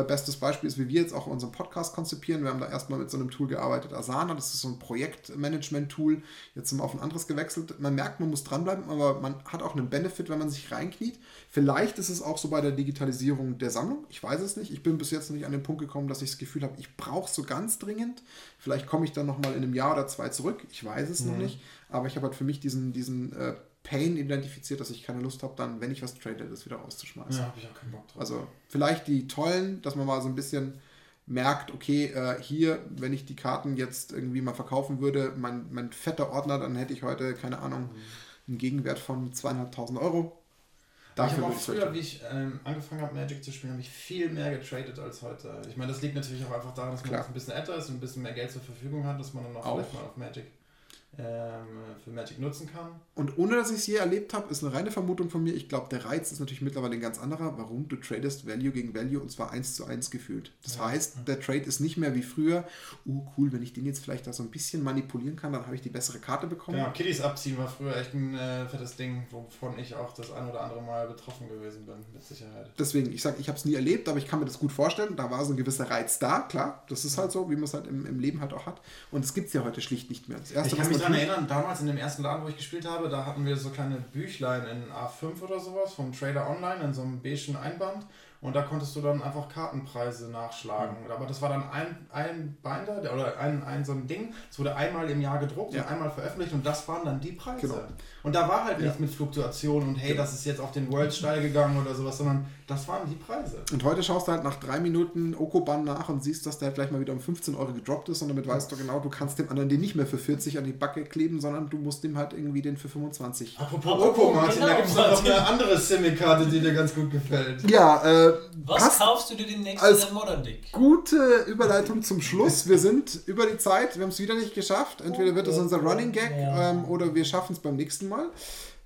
bestes Beispiel ist, wie wir jetzt auch unseren Podcast konzipieren. Wir haben da erstmal mit so einem Tool gearbeitet, Asana, das ist so ein Projektmanagement-Tool. Jetzt sind wir auf ein anderes gewechselt. Man merkt, man muss dranbleiben, aber man hat auch einen Benefit, wenn man sich reinkniet. Vielleicht ist es auch so bei der Digitalisierung der Sammlung. Ich weiß es nicht. Ich bin bis jetzt nicht an den Punkt gekommen, dass ich das Gefühl habe, ich brauche es so ganz dringend. Vielleicht komme ich dann nochmal in einem Jahr oder zwei zurück. Ich weiß es mhm. noch nicht. Aber ich habe halt für mich diesen, diesen äh, Pain identifiziert, dass ich keine Lust habe, dann, wenn ich was trade, das wieder rauszuschmeißen. Ja, habe ich auch keinen Bock drauf. Also vielleicht die tollen, dass man mal so ein bisschen merkt, okay, äh, hier, wenn ich die Karten jetzt irgendwie mal verkaufen würde, mein, mein fetter Ordner, dann hätte ich heute, keine Ahnung, mhm. einen Gegenwert von zweieinhalbtausend Euro. Dafür ich habe auch früher, wie ich ähm, angefangen habe, Magic zu spielen, habe ich viel mehr getradet als heute. Ich meine, das liegt natürlich auch einfach daran, dass man ein bisschen älter ist und ein bisschen mehr Geld zur Verfügung hat, dass man dann auch, auch. vielleicht mal auf Magic für Magic nutzen kann. Und ohne dass ich es je erlebt habe, ist eine reine Vermutung von mir. Ich glaube, der Reiz ist natürlich mittlerweile ein ganz anderer, warum du tradest Value gegen Value und zwar eins zu eins gefühlt. Das ja. heißt, der Trade ist nicht mehr wie früher, uh, cool, wenn ich den jetzt vielleicht da so ein bisschen manipulieren kann, dann habe ich die bessere Karte bekommen. Genau, Kiddies abziehen war früher echt ein äh, fettes Ding, wovon ich auch das ein oder andere Mal betroffen gewesen bin, mit Sicherheit. Deswegen, ich sage, ich habe es nie erlebt, aber ich kann mir das gut vorstellen. Da war so ein gewisser Reiz da, klar. Das ist halt so, wie man es halt im, im Leben halt auch hat. Und es gibt es ja heute schlicht nicht mehr. Das erste, ich kann mich daran erinnern, damals in dem ersten Laden, wo ich gespielt habe, da hatten wir so kleine Büchlein in A5 oder sowas vom Trader Online in so einem beigen Einband. Und da konntest du dann einfach Kartenpreise nachschlagen. Mhm. Aber das war dann ein, ein Binder oder ein, ein so ein Ding. Es wurde einmal im Jahr gedruckt ja. und einmal veröffentlicht und das waren dann die Preise. Genau. Und da war halt ja. nichts mit Fluktuation und hey, genau. das ist jetzt auf den World steil gegangen oder sowas, sondern das waren die Preise. Und heute schaust du halt nach drei Minuten Okoban nach und siehst, dass der halt gleich mal wieder um 15 Euro gedroppt ist und damit weißt du genau, du kannst dem anderen den nicht mehr für 40 an die Backe kleben, sondern du musst dem halt irgendwie den für 25. Apropos Oko, Martin, genau. da gibt es noch eine andere Simi-Karte, die dir ganz gut gefällt. Ja, äh, Was kaufst du dir den nächsten als Modern Dick? Gute Überleitung zum Schluss. Wir sind über die Zeit, wir haben es wieder nicht geschafft. Entweder wird es unser Running Gag ähm, oder wir schaffen es beim nächsten Mal.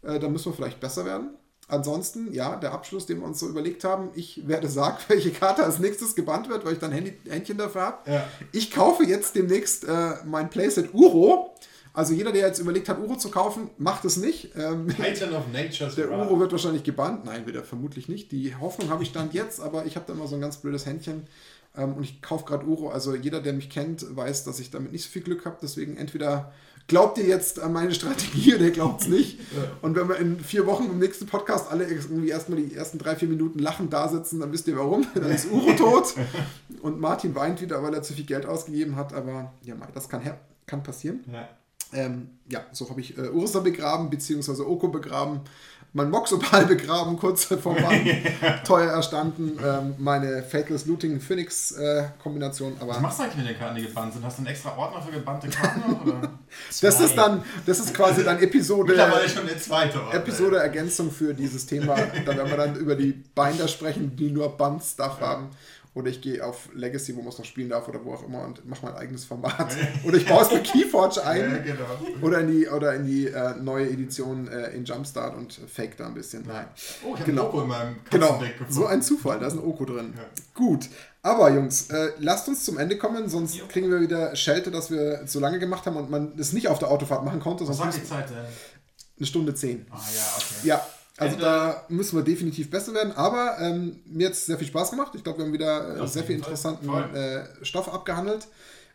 Äh, da müssen wir vielleicht besser werden. Ansonsten, ja, der Abschluss, den wir uns so überlegt haben, ich werde sagen, [LAUGHS] welche Karte als nächstes gebannt wird, weil ich dann Handy, Händchen dafür habe. Ja. Ich kaufe jetzt demnächst äh, mein Playset Uro. Also jeder, der jetzt überlegt hat, Uro zu kaufen, macht es nicht. Ähm, [LAUGHS] Titan of Nature's Der Uro wird wahrscheinlich gebannt. Nein, wieder vermutlich nicht. Die Hoffnung habe ich dann jetzt, aber ich habe da immer so ein ganz blödes Händchen. Ähm, und ich kaufe gerade Uro. Also jeder, der mich kennt, weiß, dass ich damit nicht so viel Glück habe. Deswegen entweder glaubt ihr jetzt an meine Strategie oder glaubt es nicht. Und wenn wir in vier Wochen im nächsten Podcast alle irgendwie erstmal die ersten drei, vier Minuten lachend da sitzen, dann wisst ihr warum. [LAUGHS] Dann ist Uro tot [LAUGHS] und Martin weint wieder, weil er zu viel Geld ausgegeben hat. Aber ja, das kann, kann passieren. Ja, ähm, ja so habe ich äh, Ursa begraben, beziehungsweise Oko begraben mein Moxopal [LAUGHS] begraben, kurz vor Bann. [LAUGHS] [LAUGHS] Teuer erstanden. Ähm, meine Faithless Looting Phoenix äh, Kombination. Aber Was machst du eigentlich mit den Karten, die gebannt sind? Hast du einen extra Ordner für gebannte Karten? oder? das ist dann, das ist quasi dann Episode. Mittlerweile schon der zweite Ordner. Episode Ergänzung für dieses Thema. da werden wir dann über die Binder sprechen, die nur Band-Stuff ja. haben. Oder ich gehe auf Legacy, wo man es noch spielen darf oder wo auch immer und mache mein eigenes Format. [LAUGHS] oder ich baue es mit Keyforge ein. Ja, genau. Oder in die, oder in die äh, neue Edition äh, in Jumpstart und fake da ein bisschen. Nein. Oh, ich genau. habe Oko in meinem Genau, gefunden. so ein Zufall, da ist ein Oko drin. Ja. Gut. Aber Jungs, äh, lasst uns zum Ende kommen, sonst jo. kriegen wir wieder Schelte, dass wir zu lange gemacht haben und man es nicht auf der Autofahrt machen konnte. Was war die Zeit denn? Eine Stunde zehn. Ah ja, okay. Ja, also Ende. da müssen wir definitiv besser werden. Aber ähm, mir hat es sehr viel Spaß gemacht. Ich glaube, wir haben wieder äh, sehr viel interessanten äh, Stoff abgehandelt.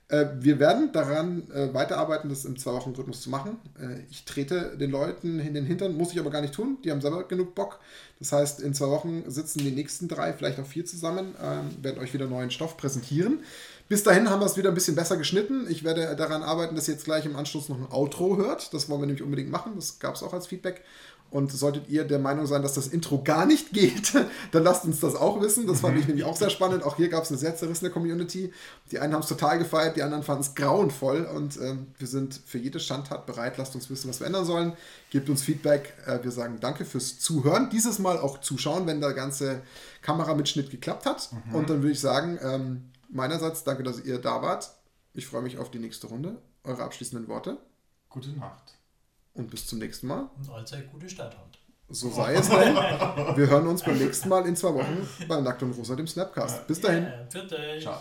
Äh, wir werden daran äh, weiterarbeiten, das im Zwei-Wochen-Rhythmus zu machen. Äh, ich trete den Leuten in den Hintern, muss ich aber gar nicht tun. Die haben selber genug Bock. Das heißt, in zwei Wochen sitzen die nächsten drei, vielleicht auch vier zusammen, ähm, werden euch wieder neuen Stoff präsentieren. Bis dahin haben wir es wieder ein bisschen besser geschnitten. Ich werde daran arbeiten, dass ihr jetzt gleich im Anschluss noch ein Outro hört. Das wollen wir nämlich unbedingt machen. Das gab es auch als Feedback. Und solltet ihr der Meinung sein, dass das Intro gar nicht geht, [LAUGHS] dann lasst uns das auch wissen. Das fand ich nämlich auch sehr spannend. Auch hier gab es eine sehr zerrissene Community. Die einen haben es total gefeiert, die anderen fanden es grauenvoll. Und ähm, wir sind für jede Schandtat bereit. Lasst uns wissen, was wir ändern sollen. Gebt uns Feedback. Äh, wir sagen danke fürs Zuhören. Dieses Mal auch zuschauen, wenn der ganze Kameramitschnitt geklappt hat. Mhm. Und dann würde ich sagen, ähm, meinerseits danke, dass ihr da wart. Ich freue mich auf die nächste Runde. Eure abschließenden Worte. Gute Nacht und bis zum nächsten Mal. Und allzeit gute Stadt habt. So sei es denn. Wir hören uns beim nächsten Mal in zwei Wochen bei Nackt und Rosa, dem Snapcast. Bis dahin. Yeah, für dich. Ciao.